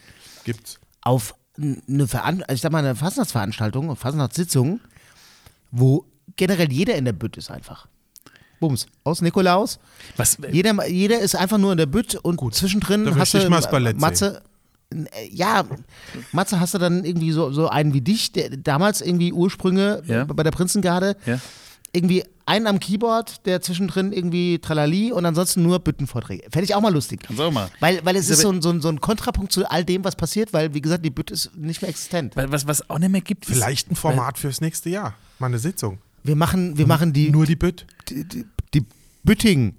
A: Gibt's.
B: Auf eine, Veran ich sag mal, eine Fastnachtsveranstaltung, Fastnachtssitzung, wo generell jeder in der Bütt ist einfach. Bums. Aus Nikolaus. Was? Jeder, jeder ist einfach nur in der Bütt und Gut, zwischendrin hast du Matze. Ja, Matze hast du dann irgendwie so, so einen wie dich, der damals irgendwie Ursprünge ja. bei der Prinzengarde. Ja irgendwie einen am Keyboard, der zwischendrin irgendwie Tralali und ansonsten nur Büttenvorträge. Fände ich auch mal lustig.
C: Kannst auch mal.
B: Weil, weil es ist, ist so, ein, so, ein, so ein Kontrapunkt zu all dem, was passiert, weil, wie gesagt, die Bütte ist nicht mehr existent.
C: Weil was, was auch nicht mehr gibt.
A: Vielleicht ein Format fürs nächste Jahr. Mal eine Sitzung.
B: Wir machen, wir machen die.
A: Nur die Bütt.
B: Die, die, die Bütting.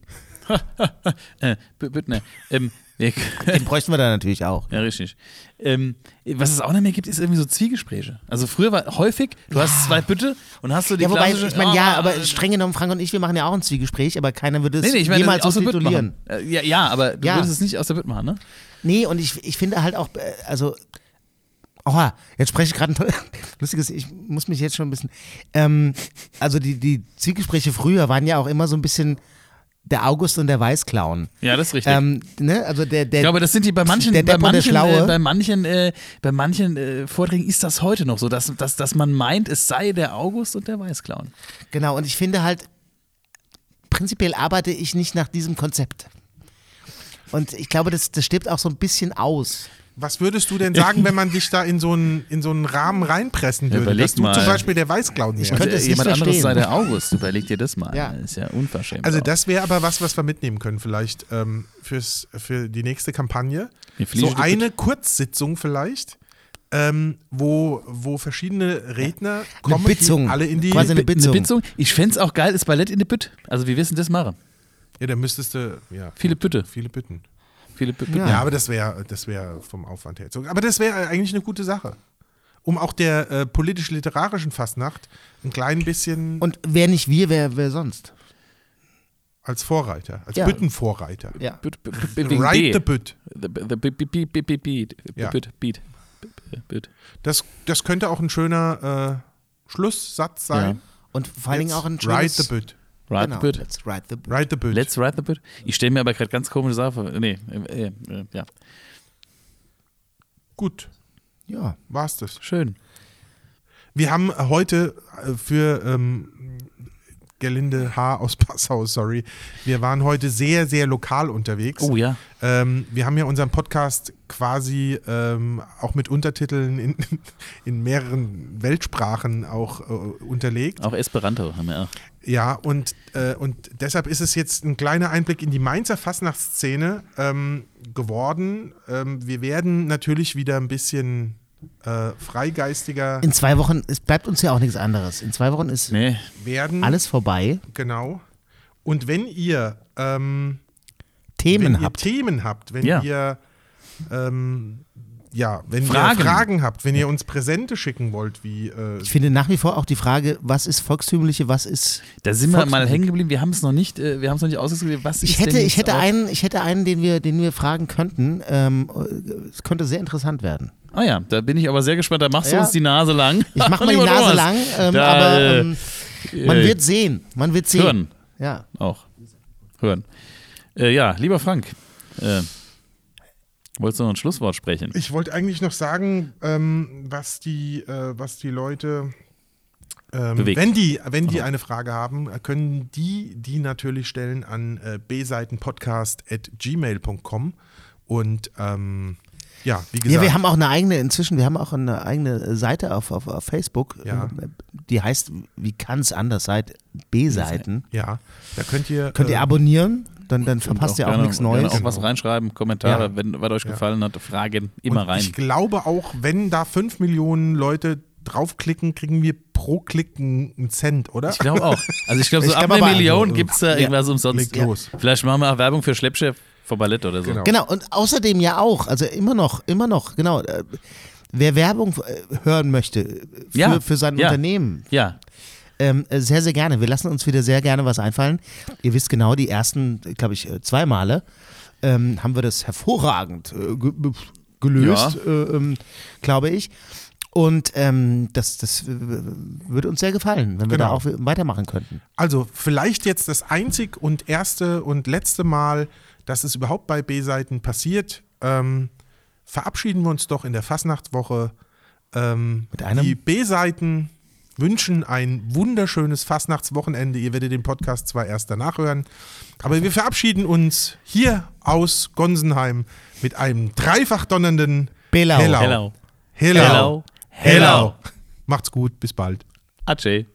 C: äh, Büttner. Ähm,
B: Den bräuchten wir da natürlich auch.
C: Ja, richtig. Ähm, was es auch nicht mehr gibt, ist irgendwie so Zwiegespräche. Also früher war häufig, du ja. hast zwei Bütte und hast du die
B: Ja, wobei, ich meine, ja, aber streng genommen, Frank und ich, wir machen ja auch ein Zwiegespräch, aber keiner würde es nee, nee, ich meine, jemals so titulieren.
C: Äh, ja, ja, aber du ja. würdest es nicht aus der Bütte machen, ne?
B: Nee, und ich, ich finde halt auch, äh, also Oha, jetzt spreche ich gerade ein lustiges, ich muss mich jetzt schon ein bisschen. Ähm, also die, die Zwiegespräche früher waren ja auch immer so ein bisschen der August und der Weißclown.
C: Ja, das ist richtig.
B: Ähm, ne? also der, der,
C: ich glaube, das sind die bei manchen, der bei manchen, äh, bei manchen, äh, bei manchen äh, Vorträgen ist das heute noch so, dass, dass, dass man meint, es sei der August und der Weißclown.
B: Genau, und ich finde halt, prinzipiell arbeite ich nicht nach diesem Konzept. Und ich glaube, das, das stirbt auch so ein bisschen aus.
A: Was würdest du denn sagen, wenn man dich da in so einen, in so einen Rahmen reinpressen würde? Überleg dass du mal. zum Beispiel der Weißclown
B: wärst. Ich könnte es Jemand
C: anderes sei der August. Überleg dir das mal.
B: Ja.
C: Das ist ja unverschämt.
A: Also das wäre aber was, was wir mitnehmen können vielleicht ähm, fürs, für die nächste Kampagne. So eine Kurzsitzung vielleicht. Ähm, wo, wo verschiedene Redner kommen,
B: Bitzung.
A: alle in die
B: Quasi eine Bitzung.
C: Eine Bitzung. Ich fände es auch geil, ist Ballett in der Bütt. Also wie wissen das machen?
A: Ja, da müsstest du, ja.
C: Viele Bütte.
A: Viele Bütten.
C: Viele
A: ja. ja, aber das wäre das wär vom Aufwand her. Aber das wäre eigentlich eine gute Sache. Um auch der äh, politisch-literarischen Fastnacht ein klein bisschen.
B: Und wer nicht wir, wer, wer sonst?
A: Als Vorreiter, als ja. Büttenvorreiter.
B: Ja.
A: Ride the Bütt.
C: The beat. Beat.
A: Beat. Das, das könnte auch ein schöner äh, Schlusssatz sein. Ja.
B: Und vor allen Dingen auch ein schönes...
A: Ride the Bütt.
C: Ride genau, the Boot.
B: Let's ride the
A: boot. Ride the boot.
C: Let's ride the boot. Ich stelle mir aber gerade ganz komische Sachen Nee, äh, äh, ja.
A: Gut.
B: Ja.
A: War's das.
C: Schön.
A: Wir haben heute äh, für ähm, Gerlinde H. aus Passau, sorry. Wir waren heute sehr, sehr lokal unterwegs.
C: Oh ja.
A: Ähm, wir haben ja unseren Podcast quasi ähm, auch mit Untertiteln in, in mehreren Weltsprachen auch äh, unterlegt.
C: Auch Esperanto haben wir auch.
A: Ja, und, äh, und deshalb ist es jetzt ein kleiner Einblick in die Mainzer Fastnachtsszene ähm, geworden. Ähm, wir werden natürlich wieder ein bisschen äh, freigeistiger.
B: In zwei Wochen, es bleibt uns ja auch nichts anderes. In zwei Wochen ist
C: Nee.
A: werden.
B: alles vorbei.
A: Genau. Und wenn ihr ähm,
B: Themen
A: wenn ihr
B: habt.
A: Themen habt, wenn
C: Ja.
A: ihr ähm, ja, wenn
C: Fragen.
A: ihr Fragen habt, wenn ihr uns Präsente schicken wollt, wie äh,
B: Ich finde nach wie vor auch die Frage, was ist volkstümliche, was ist.
C: Da sind wir mal hängen geblieben. Wir haben es noch nicht, äh, wir haben es noch nicht ausgesucht. Was
B: Ich
C: ist
B: hätte,
C: denn
B: ich hätte einen, ich hätte einen, den wir, den wir fragen könnten. Ähm, es könnte sehr interessant werden.
C: Ah ja, da bin ich aber sehr gespannt. Da machst du
B: Ja.
C: uns die Nase lang.
B: Ich mache mal die Nase
C: Thomas.
B: lang, ähm,
C: Da,
B: aber
C: äh,
B: ähm, man
C: äh,
B: wird sehen. Man wird sehen.
C: hören.
B: Ja.
C: Auch. Hören. Äh, ja, lieber Frank, äh, wolltest du noch ein Schlusswort sprechen?
A: ich wollte eigentlich noch sagen, ähm, was die, äh, was die Leute ähm,
C: Bewegt.
A: wenn die, wenn die eine Frage haben, können die die natürlich stellen an äh, bseitenpodcast@gmail.com und ähm, ja, wie gesagt,
B: Ja, wir haben auch eine eigene, inzwischen, wir haben auch eine eigene Seite auf, auf, auf Facebook.
A: Ja.
B: Die heißt, wie kann es anders sein? B-Seiten.
A: ja, da könnt ihr
B: Könnt ihr
A: äh,
B: abonnieren, dann, dann verpasst ihr auch
C: gerne-
B: nichts Neues.
C: Gerne auch
A: Genau.
C: was reinschreiben, Kommentare,
A: Ja.
C: wenn was euch gefallen hat, Fragen immer
A: und
C: rein.
A: Ich glaube auch, wenn da 5 Millionen Leute draufklicken, kriegen wir pro Klick einen Cent, oder?
C: Ich glaube auch. Also ich glaube, so
B: Ich
C: ab einer Million gibt es da
B: Ja.
C: irgendwas umsonst.
A: Legt los.
C: Vielleicht machen wir auch Werbung für Schleppchef vor Ballett oder so.
A: Genau.
B: Genau, und außerdem ja auch, also immer noch, immer noch, genau. äh, Wer Werbung äh, hören möchte äh, für,
C: Ja,
B: für sein
C: ja.
B: Unternehmen,
C: Ja,
B: ähm, äh, sehr, sehr gerne. Wir lassen uns wieder sehr gerne was einfallen. Ihr wisst genau, die ersten, glaube ich, äh, zwei Male ähm, haben wir das hervorragend äh, ge gelöst, äh, ähm, glaube ich. Und ähm, das, das würde uns sehr gefallen, wenn wir
A: Genau.
B: da auch weitermachen könnten.
A: Also vielleicht jetzt das einzig und erste und letzte Mal, dass es überhaupt bei B-Seiten passiert. Ähm, verabschieden wir uns doch in der Fastnachtswoche. Ähm,
B: Mit einem-
A: Die B-Seiten wünschen ein wunderschönes Fastnachtswochenende. Ihr werdet den Podcast zwar erst danach hören, aber wir verabschieden uns hier aus Gonsenheim mit einem dreifach donnernden
B: Belau.
A: Hello.
C: hello.
A: Hello.
C: Hello. Hello.
A: Macht's gut, bis bald.
C: Ace.